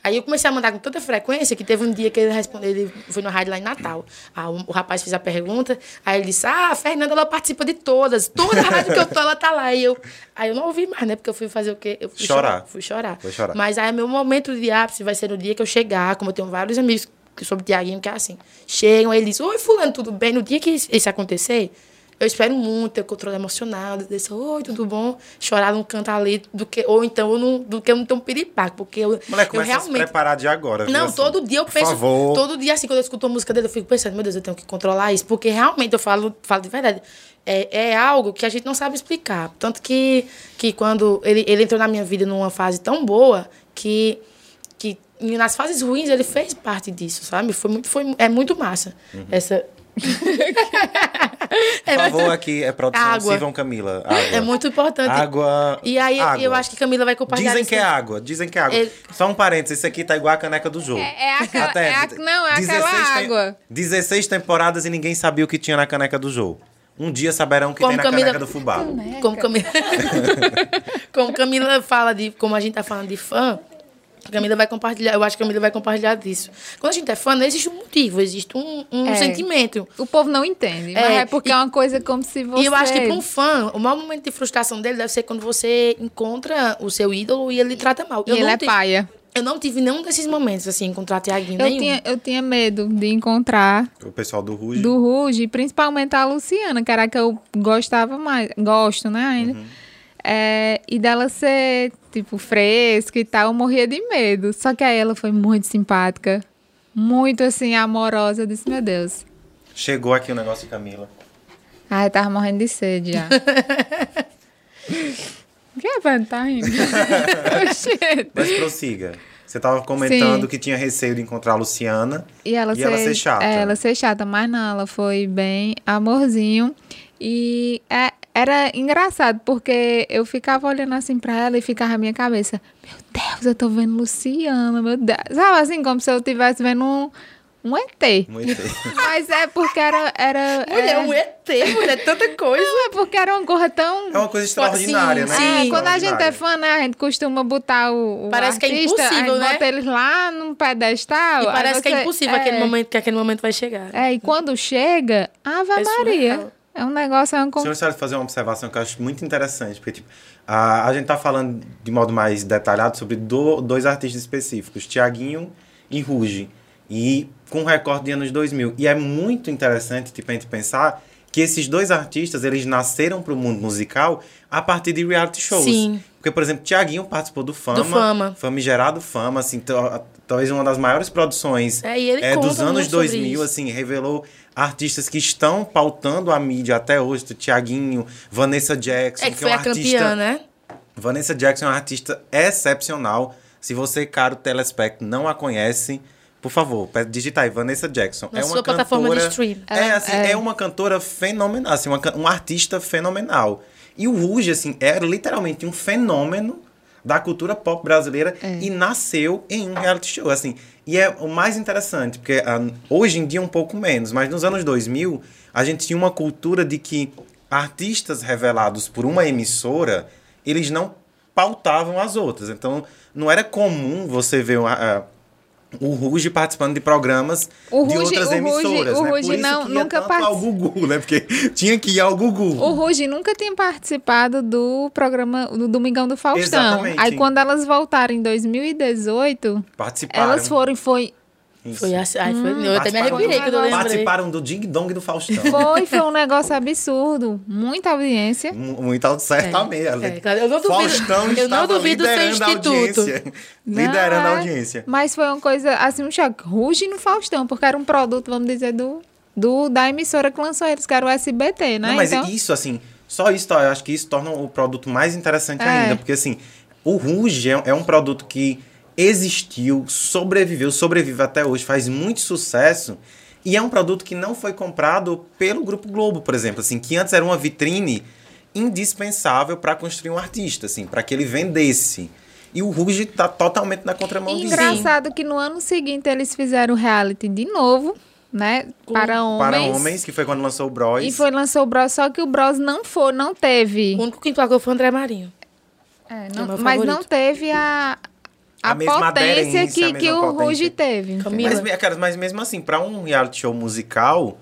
Aí eu comecei a mandar com tanta frequência que teve um dia que ele respondeu, ele foi no rádio lá em Natal. Aí o, o rapaz fez a pergunta, aí ele disse: Ah, a Fernanda, ela participa de todas. Toda rádio que eu tô, ela tá lá. E eu, aí eu não ouvi mais, né? Porque eu fui fazer o quê? Eu fui Chorar. Fui chorar. Foi chorar. Mas aí meu momento de ápice vai ser no dia que eu chegar, como eu tenho vários amigos sobre o Tiaguinho, que é assim. Chegam, aí ele diz, oi, fulano, tudo bem? No dia que isso acontecer, eu espero muito ter controle emocional, desse, oi, tudo bom? Chorar num canto ali, do que, ou então eu não, do que eu não tenho um piripaque, porque eu, Mulher, eu realmente... preparar de agora. Não, assim. todo dia eu Por penso. favor. Todo dia, assim, quando eu escuto a música dele, eu fico pensando, meu Deus, eu tenho que controlar isso. Porque realmente eu falo, falo de verdade. É, é algo que a gente não sabe explicar. Tanto que, que quando ele, ele entrou na minha vida numa fase tão boa que, que nas fases ruins ele fez parte disso, sabe? Foi muito, foi, é muito massa. Uhum. Essa. Por favor, aqui é produção. Água. Sirvam Camila. Água. É muito importante. Água. E aí água. eu acho que Camila vai compartilhar Dizem isso que é água, dizem que é água. Ele- Só um parênteses, isso aqui tá igual a caneca do jogo. É- é aquela- é a- não, é aquela tem- água. 16 temporadas e ninguém sabia o que tinha na caneca do jogo. Um dia saberão o que Como tem na Camila- caneca do fubá. Como Camila, como Camila fala de. Como a gente tá falando de fã, A Camila vai compartilhar, eu acho que a Camila vai compartilhar disso. Quando a gente é fã, não existe um motivo, existe um, um É. sentimento. O povo não entende, mas É, é porque e- é uma coisa como se você... E eu acho que para um fã, o maior momento de frustração dele deve ser quando você encontra o seu ídolo e ele lhe trata mal. E eu ele não é tive- paia. Eu não tive nenhum desses momentos, assim, encontrar Tiaguinho, Eu nenhum. tinha, eu tinha medo de encontrar O pessoal do Ruge. do Ruge, principalmente a Luciana, que era a que eu gostava mais, gosto, né, ainda. Uhum. É, e dela ser, tipo, fresca e tal, eu morria de medo. Só que aí ela foi muito simpática, muito, assim, amorosa. Eu disse, meu Deus. Chegou aqui o negócio de Camila. Ai, tava morrendo de sede já. que é? Tá rindo? Mas prossiga. Você tava comentando Sim. que tinha receio de encontrar a Luciana E ela, e ser, ela ser chata. É, ela ser chata, mas não, ela foi bem amorzinho. E é- era engraçado, porque eu ficava olhando assim pra ela e ficava na minha cabeça, meu Deus, eu tô vendo Luciana, meu Deus. Sabe assim, como se eu estivesse vendo um, um ET. Muito. Mas é porque era. era Mulher, é, um ET, mulher, tanta coisa. não, é porque era uma coisa tão. É uma coisa extraordinária, Sim, né? sim. É, quando a gente é fã, né? A gente costuma botar o, o Parece que é artista, impossível, a gente né? bota eles lá num pedestal. E parece que é você- impossível é. aquele momento, que aquele momento vai chegar. É, e quando chega, Ave É Maria. É um negócio, é um... Senhor Sérgio, fazer uma observação que eu acho muito interessante, porque tipo, a, a gente tá falando de modo mais detalhado sobre do- dois artistas específicos, Tiaguinho e Ruge, e com recorte de anos 2000. E é muito interessante tipo, a gente pensar que esses dois artistas, eles nasceram para o mundo musical a partir de reality shows. Sim. Porque, por exemplo, Tiaguinho participou do Fama. Do Fama. Famigerado Fama, assim, tal- talvez uma das maiores produções É, e ele é, conta dos anos muito sobre 2000, isso. assim, revelou artistas que estão pautando a mídia até hoje, do Tiaguinho, Vanessa Jackson, É que é foi uma a campeã, artista né? Vanessa Jackson é uma artista excepcional. Se você, caro telespecto, não a conhece, por favor, digita aí, Vanessa Jackson. Na é uma sua plataforma de cantora- stream. É, assim, É. é. uma cantora fenomenal, assim, uma, um artista fenomenal. E o Ruge, assim, é literalmente um fenômeno da cultura pop brasileira É. e nasceu em um reality show, assim. E é o mais interessante, porque ah, hoje em dia um pouco menos, mas nos anos 2000, a gente tinha uma cultura de que artistas revelados por uma emissora, eles não pautavam as outras. Então, não era comum você ver uma, ah, o Ruge participando de programas O de Ruge- outras o Ruge- emissoras, o né? Ruge Por isso não- nunca tanto ao Gugu, né? Porque tinha que ir ao Gugu. O Ruge nunca tinha participado do programa do Domingão do Faustão. Exatamente. Aí quando elas voltaram em 2018, Participaram. elas foram foi Isso. Foi assim. Ai, foi, eu até me Participaram arrepiei do- quando eu lembrei. Participaram do Ding Dong do Faustão. foi foi um negócio absurdo, muita audiência. Mu- Muito certamente. É, claro, eu não duvido- Faustão eu não duvido liderando a instituto. audiência. Não, liderando a é. audiência. Mas foi uma coisa assim, um choque. Ruge no Faustão, porque era um produto, vamos dizer, do, do da emissora que lançou eles, que era o SBT, né? Não, mas então, isso, assim, só isso, eu acho que isso torna o produto mais interessante É. ainda. Porque, assim, o Ruge é, é um produto que existiu, sobreviveu, sobrevive até hoje, faz muito sucesso. E é um produto que não foi comprado pelo Grupo Globo, por exemplo, assim, que antes era uma vitrine indispensável para construir um artista, assim, para que ele vendesse. E o Ruge tá totalmente na contramão E disso. engraçado que no ano seguinte eles fizeram o reality de novo, né? Para homens. Para homens, que foi quando lançou o Bros. E foi lançou o Bros, só que o Bros não foi, não teve. O único que empacou foi o André Marinho. É, é não- meu mas não favorito. teve a, a, A mesma potência aderência, que, a que o. Ruge teve. Mas, cara, mas mesmo assim, para um reality show musical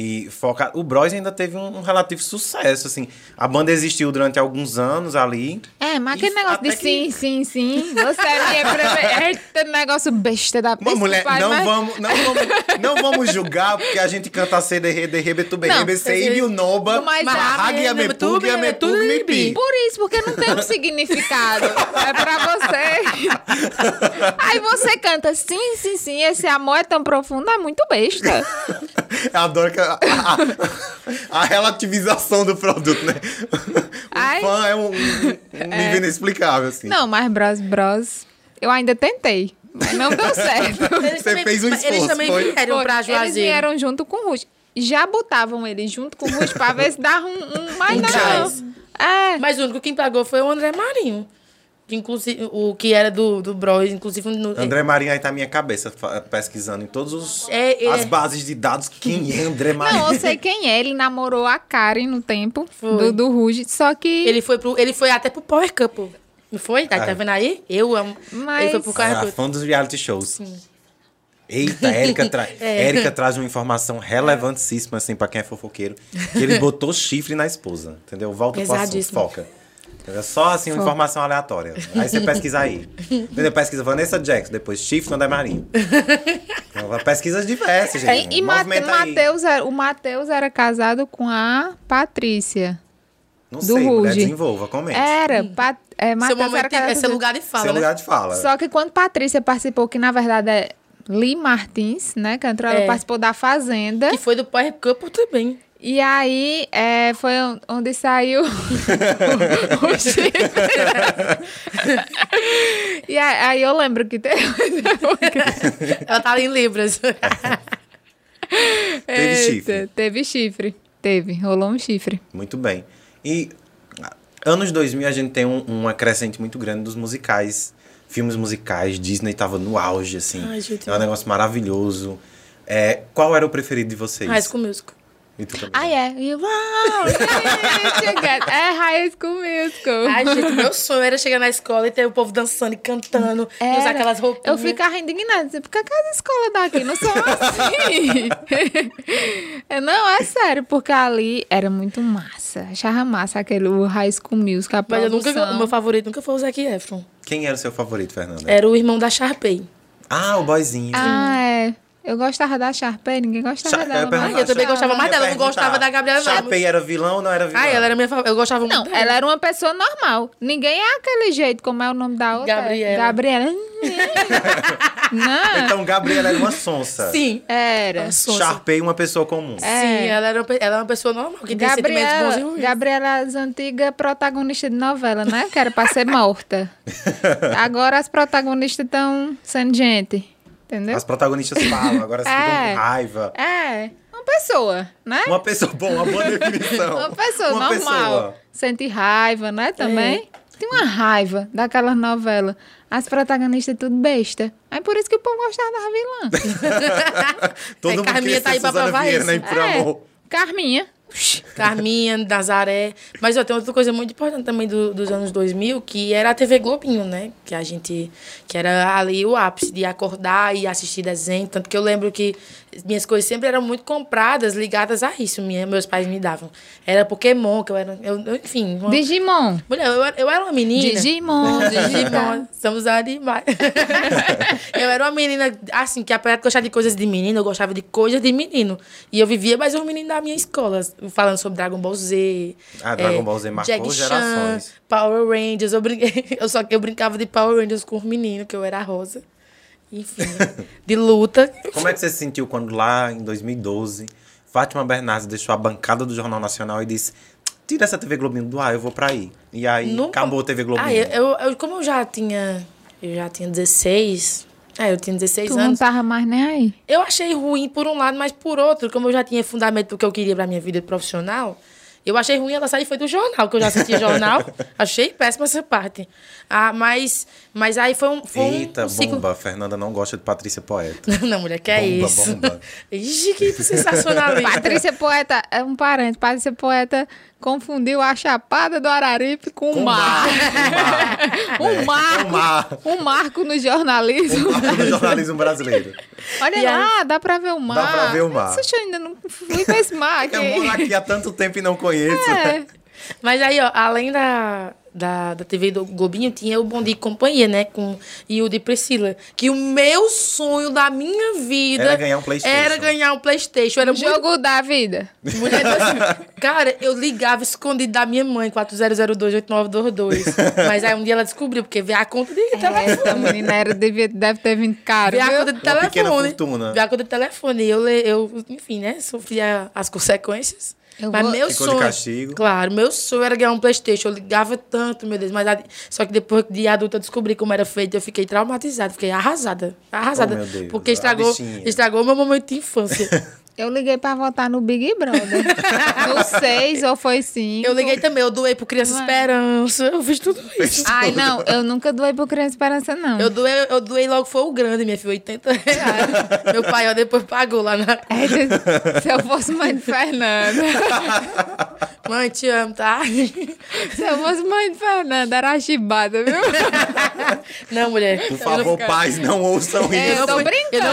e focar, o Bros ainda teve um, um relativo sucesso, assim. A banda existiu durante alguns anos ali. É, mas aquele negócio de que- sim, sim, sim. Você é primeira. Eita, negócio besta da Uma mulher, Desculpa, não mas- vamos, não vamos, não vamos julgar porque a gente canta CDR, DRB, Noba, mas- Barraga e a Mepug, e a Mepug, Mepi. Por isso, porque não tem um significado. É pra você. Aí você canta, sim, sim, sim, esse amor é tão profundo, é muito besta. Eu adoro que a, a- a relativização do produto, né? O Ai. fã é um, um- um nível inexplicável, assim. Não, mas Bros Bros, eu ainda tentei, mas não deu certo. Eles Você fez um Eles esforço, também foi? vieram Foi, pra Eles Juazeiro. vieram junto com o Ruge. Já botavam eles junto com o Ruge pra ver se dava um, um mais Um não. É. Mas o único que pagou foi o André Marinho. Que, inclusive, o que era do, do Bros, inclusive... No, André Marinho aí tá na minha cabeça, pesquisando em todos os É, é. as bases de dados quem é André Marinho. Não, eu sei quem é. Ele namorou a Karen no tempo Foi. do, do Ruge, só que... Ele foi, pro, ele foi até pro Power Couple. Não foi? Tá, tá vendo aí? Eu amo. Mas- Ele foi pro carro. Ah, fã dos reality shows. Eita, Érica, tra... É. Érica traz uma informação relevantíssima, assim, pra quem é fofoqueiro. Que ele botou chifre na esposa, entendeu? Volta pro assunto, foca. Entendeu? Só, assim, uma informação aleatória. Aí você pesquisa aí. Entendeu? Pesquisa Vanessa Jackson, depois chifre André Marinho. Então, pesquisas diversas, É, gente. e Mate- Movimenta aí. Mateus era- o Matheus era casado com a Patrícia. Não do sei, mulher, Ruge. desenvolva, comente. Era. Pat, é, Seu Matheus momento era casado é seu lugar de fala, Seu né? lugar de fala. Só que quando Patrícia participou, que na verdade é Lee Martins, né? Cantora, ela É. participou da Fazenda. Que foi do Power Couple também. E aí é, foi on- onde saiu o chifre. e aí, aí eu lembro que teve. Ela tá em Libras. Teve Eita, chifre. Teve chifre. Teve, rolou um chifre. Muito bem. E anos 2000 a gente tem um, uma crescente muito grande dos musicais. Filmes musicais, Disney tava no auge, assim. Ai, gente, é um negócio maravilhoso. É, qual era o preferido de vocês? High School Musical. E tu também? Ah, é. E, uau, gente, é High School Musical. Ai, gente, meu sonho era chegar na escola e ter o povo dançando e cantando. E usar Era. aquelas roupas. Eu ficava indignada, por que as escolas daqui não são assim? É, não, é sério, porque ali era muito massa. Achava massa aquele High School Musical, Mas eu nunca, o meu favorito nunca foi o Zac Efron. Quem era o seu favorito, Fernanda? Era o irmão da Sharpay. Ah, o boyzinho. Ah, é. Eu gostava da Sharpay, ninguém gostava Cha- dela. não. Ah, eu também gostava mais dela, eu não gostava da Gabriela, não. Sharpay era vilão ou não era vilão? Ah, ela era minha favorita. Eu gostava muito Não, ela era uma pessoa normal. Ninguém é aquele jeito, como é o nome da outra? Gabriela. Gabriela. não, Então, Gabriela era uma sonsa. Sim. era. Sonsa. Sharpay, uma pessoa comum. É. Sim, ela era, ela é uma pessoa normal, que tem sentimentos bons e Gabriela, ruins. Gabriela, as antigas protagonistas de novela, né? Que era pra ser morta. Agora as protagonistas estão sendo gente. Entendeu? As protagonistas falam, agora se ficam É. com raiva. É, uma pessoa, né? Uma pessoa, bom, uma boa definição. Uma pessoa Uma normal. pessoa. Sente raiva, né? Também. Tem uma raiva daquelas novelas. As protagonistas tudo besta. Aí por isso que o povo gostava da vilã. Todo É, mundo Carminha tá aí pra provar Vieira, isso. né? Por É, amor. Carminha. Carminha, Nazaré. Mas ó, tem outra coisa muito importante também do- dos anos 2000, que era a TV Globinho, né? Que a gente... Que era ali o ápice de acordar e assistir desenho. Tanto que eu lembro que minhas coisas sempre eram muito compradas, ligadas a isso. Minha, meus pais me davam. Era Pokémon, que eu era... Eu, eu- enfim... Uma, Digimon. Mulher, eu, era- eu era uma menina... Digimon. Digimon, somos animais. eu era uma menina, assim, que apesar de gostar de coisas de menino, eu gostava de coisas de menino. E eu vivia mais um menino da minha escola, falando sobre Dragon Ball Z. Ah, Dragon eh, Ball Z marcou Jack Chan, gerações. Power Rangers. Eu, brinquei, eu, só que eu brincava de Power Rangers com os meninos, que eu era rosa. Enfim, de luta. Como é que você se sentiu quando lá em 2012, Fátima Bernardes deixou a bancada do Jornal Nacional e disse: tira essa TV Globinho do ar, eu vou pra aí. E aí Nunca- acabou a TV Globinho. Ah, eu, eu- como eu já tinha. Eu já tinha 16. É, eu tinha 16 Tu não anos. tava mais nem aí. Eu achei ruim por um lado, mas por outro, como eu já tinha fundamento do que eu queria pra minha vida profissional, eu achei ruim ela sair foi do jornal, que eu já assistia jornal. achei péssima essa parte. Ah, mas, mas aí foi um, foi um- Eita, um ciclo. bomba. Fernanda não gosta de Patrícia Poeta. Não, mulher, que é Bomba, isso? bomba. Ixi, que sensacionalista. Patrícia Poeta, é um parente. Patrícia Poeta confundiu a Chapada do Araripe com o mar. Um É, marco. um mar. Um marco no jornalismo. O marco do jornalismo brasileiro. Olha E lá, dá pra ver o mar. pra ver o mar. Nossa, eu ainda não fui pra esse mar aqui. Eu moro aqui há tanto tempo e não conheço. É. Mas aí, ó, além da, da, da TV do Globinho, tinha o Bom Dia e Companhia, né? Com e Priscila. Que o meu sonho da minha vida... Era ganhar um PlayStation. Era ganhar um Playstation. Era muito Jogo da vida. Mulher, assim, cara, eu ligava escondido da minha mãe, 40028922. Mas aí um dia ela descobriu, porque veio a conta de Essa telefone. menina era, devia, deve ter vindo caro. Veio a conta de Uma pequena telefone. fortuna. Veio a conta de telefone. E eu, le- eu, enfim, né, sofria as consequências. Eu mas vou- meu Ficou de sonho. castigo. Claro, meu sonho era ganhar um Playstation. Eu ligava tanto, meu Deus. Mas a- só que depois de adulta eu descobri como era feito, eu fiquei traumatizada, fiquei arrasada. Arrasada. Oh, meu Deus, porque estragou, estragou meu momento de infância. Eu liguei pra votar no Big Brother. no 6 ou foi 5. eu liguei também, eu doei pro Criança Ué. Esperança. Eu fiz tudo isso. Ai, não, eu nunca doei pro Criança Esperança, não. Eu doei, eu doei logo, foi o grande, minha filha, 80 reais. Meu pai, ó, depois pagou lá na. É, se eu fosse mãe de Fernanda. Mãe, te amo, tá? Se eu fosse mãe de Fernanda, era a chibata, viu? Não, mulher. Por favor, pais, não ouçam É, isso. eu tô brincando.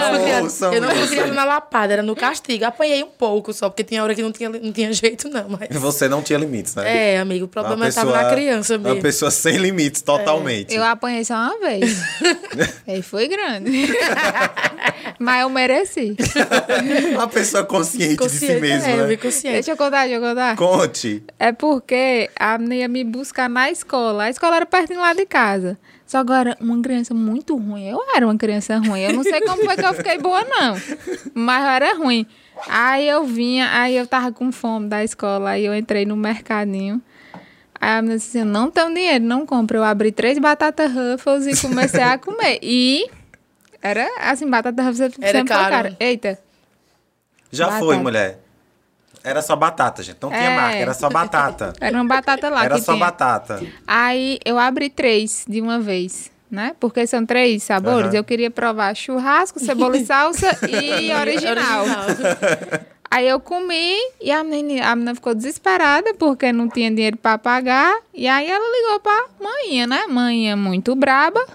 Eu não fui não criada na lapada, era no castigo. Apanhei um pouco só, porque tinha hora que não tinha, não tinha jeito, não. Mas... Você não tinha limites, né? É, amigo, o problema Uma estava na criança Uma mesmo. pessoa sem limites, totalmente. Eu apanhei só uma vez. Aí foi grande. Mas eu mereci. Uma pessoa consciente, de si Consciente, mesma, é, eu né? consciente. Deixa eu contar, deixa eu contar. Conte. É porque a menina ia me buscar na escola. A escola era pertinho lá de casa. Só agora, uma criança muito ruim. Eu era uma criança ruim. Eu não sei como foi que eu fiquei boa, não. Mas eu era ruim. Aí eu vinha, aí eu tava com fome da escola. Aí eu entrei no mercadinho. Aí a menina disse assim, não tenho dinheiro, não compro. Eu abri três batatas Ruffles e comecei a comer. E era assim, batata Ruffles sempre Era foi caro. cara. Eita, Já Batata. foi, mulher. Era só batata, gente. Não tinha É. marca, era só batata. era uma batata lá era que só tinha. batata. Aí eu abri três de uma vez, né? Porque são três sabores. Aham. Eu queria provar churrasco, cebola e salsa e original. Aí eu comi e a menina, a menina ficou desesperada porque não tinha dinheiro para pagar. E aí ela ligou pra mãe, né? É muito braba.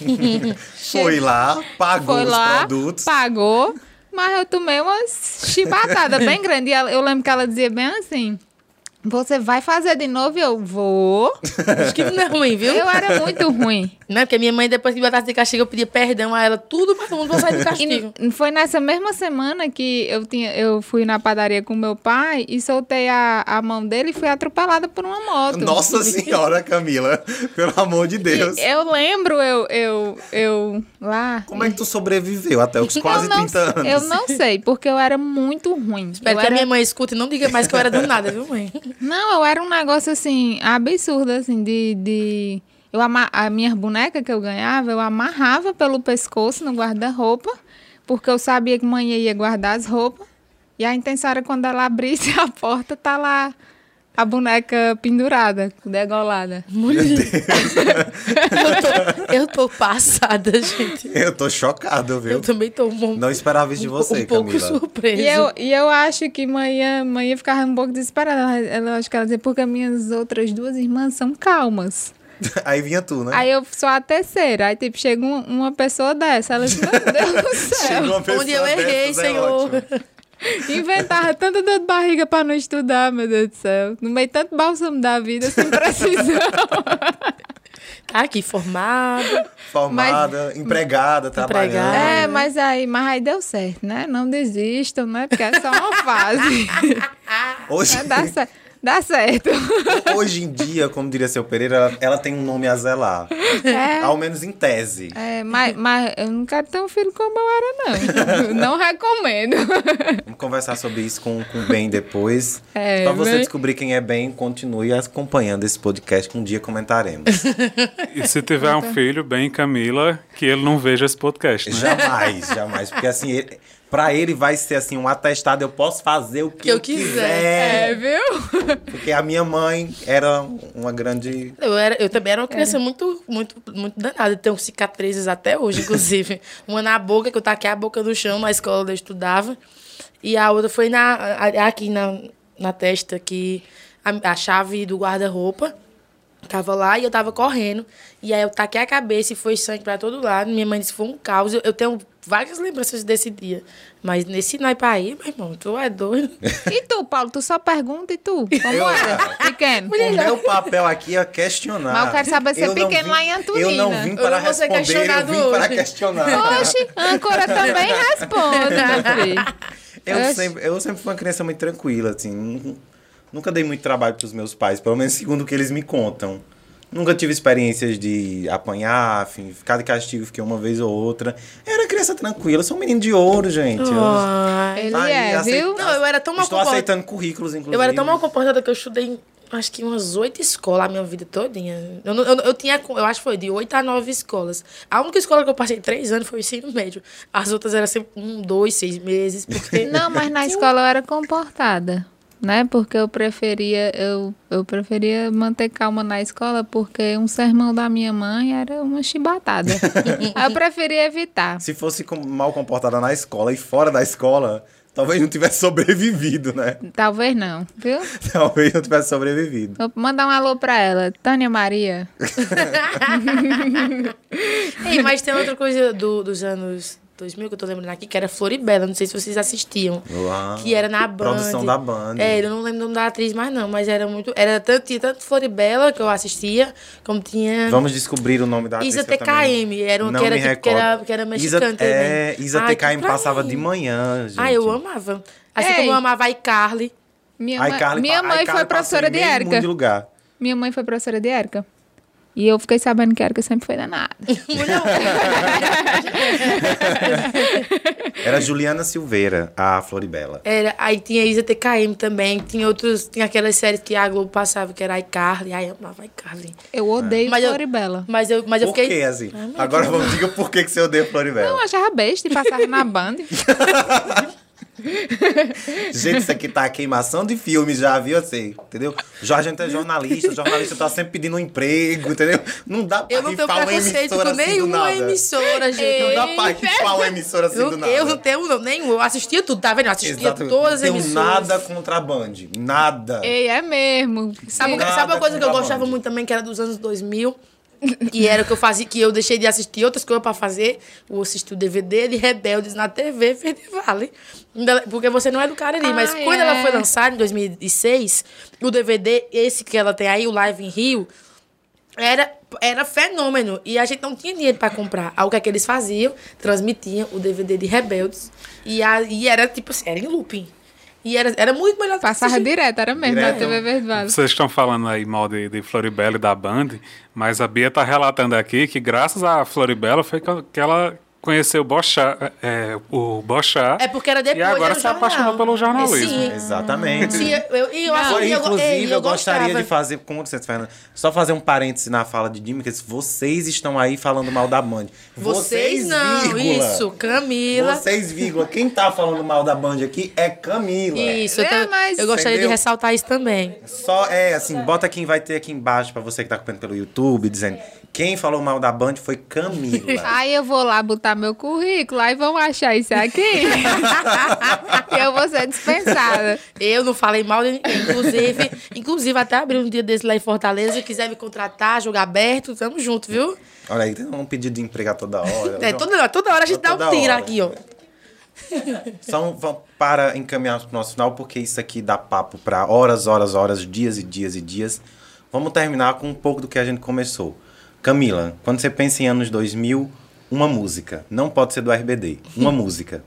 Foi lá, pagou Foi os lá, produtos. pagou. Mas eu tomei umas chibatadas bem grandes. E eu lembro que ela dizia bem assim... Você vai fazer de novo? E eu vou. Acho que não é ruim, viu? Eu era muito ruim. Não, porque minha mãe, depois que me botasse de castigo, eu pedia perdão a ela, tudo, mas todo mundo vai sair do E castigo. n- foi nessa mesma semana que eu, tinha, eu fui na padaria com meu pai e soltei a, a mão dele e fui atropelada por uma moto. Nossa senhora, Camila. Pelo amor de Deus. Eu lembro, eu, eu, eu lá. Como é que tu sobreviveu até os quase não, 30 anos? Eu não sei, porque eu era muito ruim. Espero eu que era... a minha mãe escute e não diga mais que eu era do nada, viu, mãe? Não, eu era um negócio assim, absurdo, assim, de. de... Eu ama... A minha boneca que eu ganhava, eu amarrava pelo pescoço no guarda-roupa, porque eu sabia que mãe ia guardar as roupas. E a intenção era quando ela abrisse a porta, tá lá a boneca pendurada, degolada. Eu tô, eu tô passada, gente. Eu tô chocado, viu? Eu também tô um, Não esperava isso de um- você, um pouco Camila. surpresa. E eu, e eu acho que mãe ia, mãe ia ficar um pouco desesperada. Ela, ela acho que ela dizia, porque minhas outras duas irmãs são calmas. Aí vinha tu, né? Aí eu sou a terceira. Aí, tipo, chega um- uma pessoa dessa. Ela disse, meu Deus do céu. Onde eu errei, dessas, é Senhor. ótimo. Inventava tanta dor de barriga pra não estudar, meu Deus do céu. No meio de tanto bálsamo da vida, sem precisão. Tá aqui, formada. Formada, empregada, trabalhando. é, mas aí, mas aí deu certo, né? Não desistam, né? Porque é só uma fase. Hoje, Mas dá, cer- dá certo. hoje em dia, como diria seu Pereira, ela, ela tem um nome a zelar. É. Ao menos em tese. É, mas, mas eu não quero ter um filho como eu era, não. Não recomendo. Vamos conversar sobre isso com, com o Ben depois. É, pra você mas- descobrir quem é Ben, continue acompanhando esse podcast que um dia comentaremos. E se tiver um filho, bem Camila, que ele não veja esse podcast, né? jamais, jamais. Porque assim, ele, pra ele vai ser assim, um atestado, eu posso fazer o que, Que eu eu quiser. quiser. É, viu? Porque a minha mãe era uma grande. Eu, era, eu também era uma criança muito, muito, muito danada. Tenho cicatrizes até hoje, inclusive. uma na boca, que eu taquei a boca no chão na escola onde eu estudava. E a outra foi na, aqui na, na testa, que a, a chave do guarda-roupa tava lá e eu tava correndo. E aí eu taquei a cabeça e foi sangue pra todo lado. Minha mãe disse foi um caos. Eu, eu tenho várias lembranças desse dia. Mas nesse naipe aí, meu irmão, tu é doido. E tu, Paulo, tu só pergunta e tu? Como Eu- era? Pequeno. O meu papel aqui é questionar. Mas eu quero saber se é Eu não pequeno vim- lá em Antonina. Eu não vim Eu para não vou ser responder, eu questionado vim para hoje. questionar. Oxe, a âncora também responde, meu. Eu Oxe. sempre, eu sempre fui uma criança muito tranquila, assim. nu- Nunca dei muito trabalho pros meus pais, pelo menos segundo o que eles me contam. Nunca tive experiências de apanhar, enfim, ficar de castigo, fiquei uma vez ou outra. Eu era criança tranquila, sou um menino de ouro, gente. Eu- Ai. Ele aí, é, aceit- viu? Não, eu era tão mal Estou comportada. aceitando currículos, inclusive. Eu era tão mal comportada que eu estudei em, acho que umas oito escolas a minha vida todinha. Eu, eu, eu tinha, eu acho que foi de oito a nove escolas. A única escola que eu passei três anos foi o ensino médio. As outras eram sempre um, dois, seis meses. Porque Não, mas na escola eu era comportada, né? Porque eu preferia, eu, eu preferia manter calma na escola, porque um sermão da minha mãe era uma chibatada. Eu preferia evitar. Se fosse mal comportada na escola e fora da escola, talvez não tivesse sobrevivido, né? Talvez não, viu? Talvez não tivesse sobrevivido. Vou mandar um alô pra ela. Tânia Maria. Ei, mas tem outra coisa do- dos anos 2000 que eu tô lembrando aqui, que era Floribela. Não sei se vocês assistiam. Uau. Que era na Band. Produção da Band. É, eu não lembro o nome da atriz mais não, mas era muito... Era tanto, tinha tanto Floribela, que eu assistia, como tinha... Vamos descobrir o nome da atriz. Isa TKM, era uma que era, tipo, que era, que era mexicana Isa, também. É, Isa Ai, TKM passava mim. de manhã, gente. Ah, eu amava. Assim Ei. como eu amava a iCarly. Minha minha mãe foi professora de lugar. Minha mãe foi professora de Érica. E eu fiquei sabendo que a Érica sempre foi danada. Era Juliana Silveira, a Floribela. Era, aí tinha Isa TKM também. Tinha outros. Tinha aquelas séries que a Globo passava, que era iCarly. Ai, eu amava iCarly. Eu odeio Mas eu- Floribela. Mas eu, mas eu Por fiquei. que, assim? Agora vamos diga por que que você odeia Floribela. Não, eu achava besta e passava na Band. Gente, isso aqui tá a queimação de filme já, viu? Assim, entendeu? Jorge é jornalista, o jornalista tá sempre pedindo um emprego, entendeu? Não dá pra Eu não rifar uma emissora com assim nenhuma emissora, gente. Não dá pra rifar uma emissora assim Eu, do nada. eu não tenho não, nenhum. Eu assistia tudo, tá vendo? Eu assistia Exatamente. todas as não tenho emissoras. nada contra a Band. Nada. Ei, é mesmo. Sabe, sabe uma coisa que eu gostava muito também, que era dos anos 2000? Que era que eu fazia, que eu deixei de assistir outras coisas pra fazer. Eu assisti o DVD de Rebeldes na TV Verde Porque você não é do Cariri, mas Ah, quando é. ela foi lançada em 2006, o DVD, esse que ela tem aí, o Live em Rio, era, era fenômeno. E a gente não tinha dinheiro pra comprar. Aí o que é que eles faziam? Transmitiam o DVD de Rebeldes. E, aí era tipo assim, era em looping. E era, era muito melhor Passava assistir. direto, era mesmo, Direto. na TV Verde Vale. Vocês estão falando aí mal de, de Floribela e da Band, mas a Bia tá relatando aqui que graças a Floribela foi que ela conheceu o Bochá, é, o Bochá. É porque era depois E agora se jornal. apaixonou pelo jornalismo. Sim. Exatamente. Sim, eu, e eu Agora, que eu, inclusive, eu, eu gostaria gostava. de fazer, com licença, Fernanda, só fazer um parêntese na fala de Jimmy, que vocês estão aí falando mal da Band. Vocês não, vírgula. isso, Camila. Vocês, vírgula. Quem tá falando mal da Band aqui é Camila. Isso, eu, É, mas- eu gostaria Entendeu? de ressaltar isso também. Só é assim, bota quem vai ter aqui embaixo pra você que tá acompanhando pelo YouTube, dizendo quem falou mal da Band foi Camila. Aí eu vou lá botar meu currículo, aí vão achar isso aqui. eu vou ser dispensada. Eu não falei mal de ninguém. Inclusive, inclusive até abrir um dia desse lá em Fortaleza. Se quiser me contratar, jogo aberto, tamo junto, viu? Olha aí, tem um pedido de emprego a toda hora. É, toda, toda hora a gente dá Toda um tiro hora. aqui, ó. Só um, vamos para encaminhar pro nosso final, porque isso aqui dá papo para horas, horas, horas, dias e dias e dias. Vamos terminar com um pouco do que a gente começou. Camila, quando você pensa em anos 2000, uma música. Não pode ser do RBD. Uma música.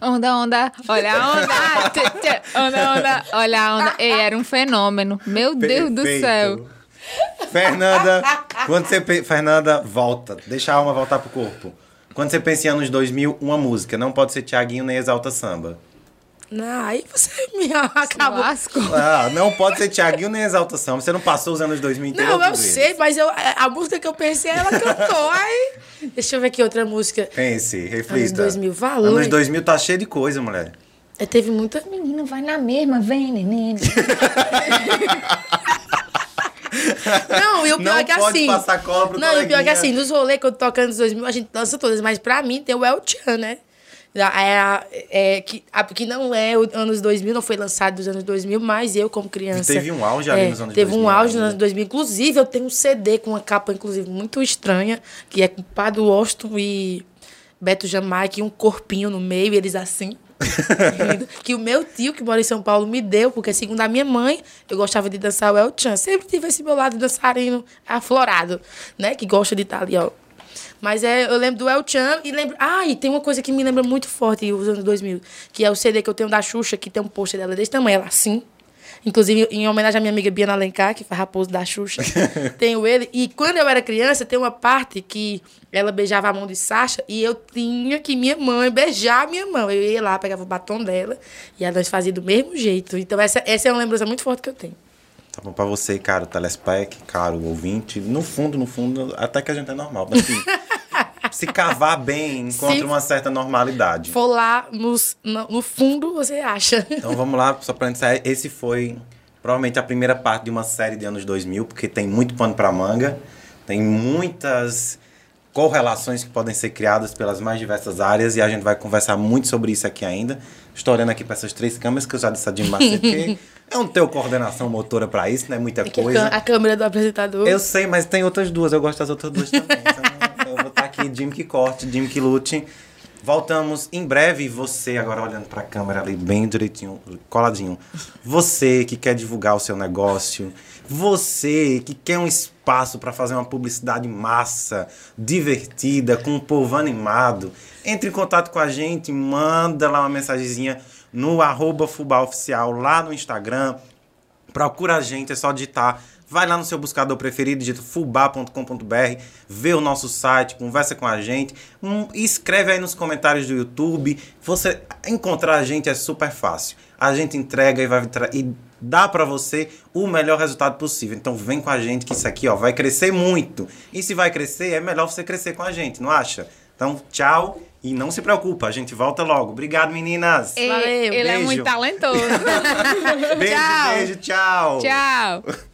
Onda, onda, olha a onda. tchê, tchê, onda, onda, olha a onda. Ei, era um fenômeno. Meu Deus do Perfeito. céu. Fernanda, quando você pe- Fernanda, volta. Deixa a alma voltar pro corpo. Quando você pensa em anos 2000, uma música. Não pode ser Tiaguinho nem Exalta Samba. Não, aí você me acabou. Ah, não pode ser Tiaguinho nem Exalta Samba. Você não passou os anos 2000 inteiros Não, eu sei, mas eu, a música que eu pensei, ela cantou. Aí, deixa eu ver aqui outra música. Pense, reflita. Anos 2000, valor. Anos 2000 tá cheio de coisa, mulher. É, teve muita. Menino, vai na mesma, vem, neném. Não, e o pior Não é que pode assim. Não, e o pior é que assim, nos rolês, quando toca anos 2000, a gente dança todas, mas pra mim tem o El Chan, né? É, é, que, a, que não é o anos 2000, não foi lançado dos anos 2000, mas eu, como criança. E teve um auge ali é, nos anos Teve 2000 um auge ainda. nos anos 2000. Inclusive, eu tenho um CD com uma capa, inclusive, muito estranha, que é com Padre Washington e Beto Jamaica e um corpinho no meio, eles assim. que o meu tio, que mora em São Paulo, me deu, porque segundo a minha mãe, eu gostava de dançar o El Chan. Sempre tive esse meu lado dançarino aflorado, né? Que gosta de estar ali, ó. Mas é, eu lembro do El Chan e lembro. Ah, e tem uma coisa que me lembra muito forte os anos 2000, que é o CD que eu tenho da Xuxa, que tem um pôster dela desse tamanho, ela assim. Inclusive, em homenagem à minha amiga Biana Alencar, que faz raposo da Xuxa, tenho ele. E quando eu era criança, tem uma parte que ela beijava a mão de Sasha e eu tinha que minha mãe beijar a minha mão. Eu ia lá, pegava o batom dela e nós fazia do mesmo jeito. Então, essa, essa é uma lembrança muito forte que eu tenho. Tá bom pra você, caro telespec, caro ouvinte. No fundo, no fundo, até que a gente é normal. Mas assim, se cavar bem, encontra Se- uma certa normalidade. For lá nos, no, no fundo, você acha. Então vamos lá, só pra iniciar. Esse foi provavelmente a primeira parte de uma série de anos 2000, porque tem muito pano pra manga, tem muitas correlações que podem ser criadas pelas mais diversas áreas e a gente vai conversar muito sobre isso aqui ainda. Estou olhando aqui para essas três câmeras que eu já disse a Jim Macedo, eu não tenho coordenação motora para isso, não é muita É coisa. a câmera do apresentador. Eu sei, mas tem outras duas. Eu gosto das outras duas também. Então, aqui, Jim que corte, Jim que lute. Voltamos em breve. Você, agora olhando para a câmera ali, bem direitinho, coladinho. Você que quer divulgar o seu negócio. Você que quer um espaço para fazer uma publicidade massa, divertida, com um povo animado. Entre em contato com a gente, manda lá uma mensagenzinha no arroba Fubá Oficial lá no Instagram. Procura a gente, é só digitar. Vai lá no seu buscador preferido, digita fubá.com.br, vê o nosso site, conversa com a gente, hum, escreve aí nos comentários do YouTube. Você encontrar a gente é super fácil. A gente entrega e vai e dá pra você o melhor resultado possível. Então vem com a gente que isso aqui, ó, vai crescer muito. E se vai crescer, é melhor você crescer com a gente, não acha? Então, tchau e não se preocupa, a gente volta logo. Obrigado, meninas. Ele, Valeu, ele é beijo. muito talentoso. Beijo, Tchau. beijo, tchau. Tchau.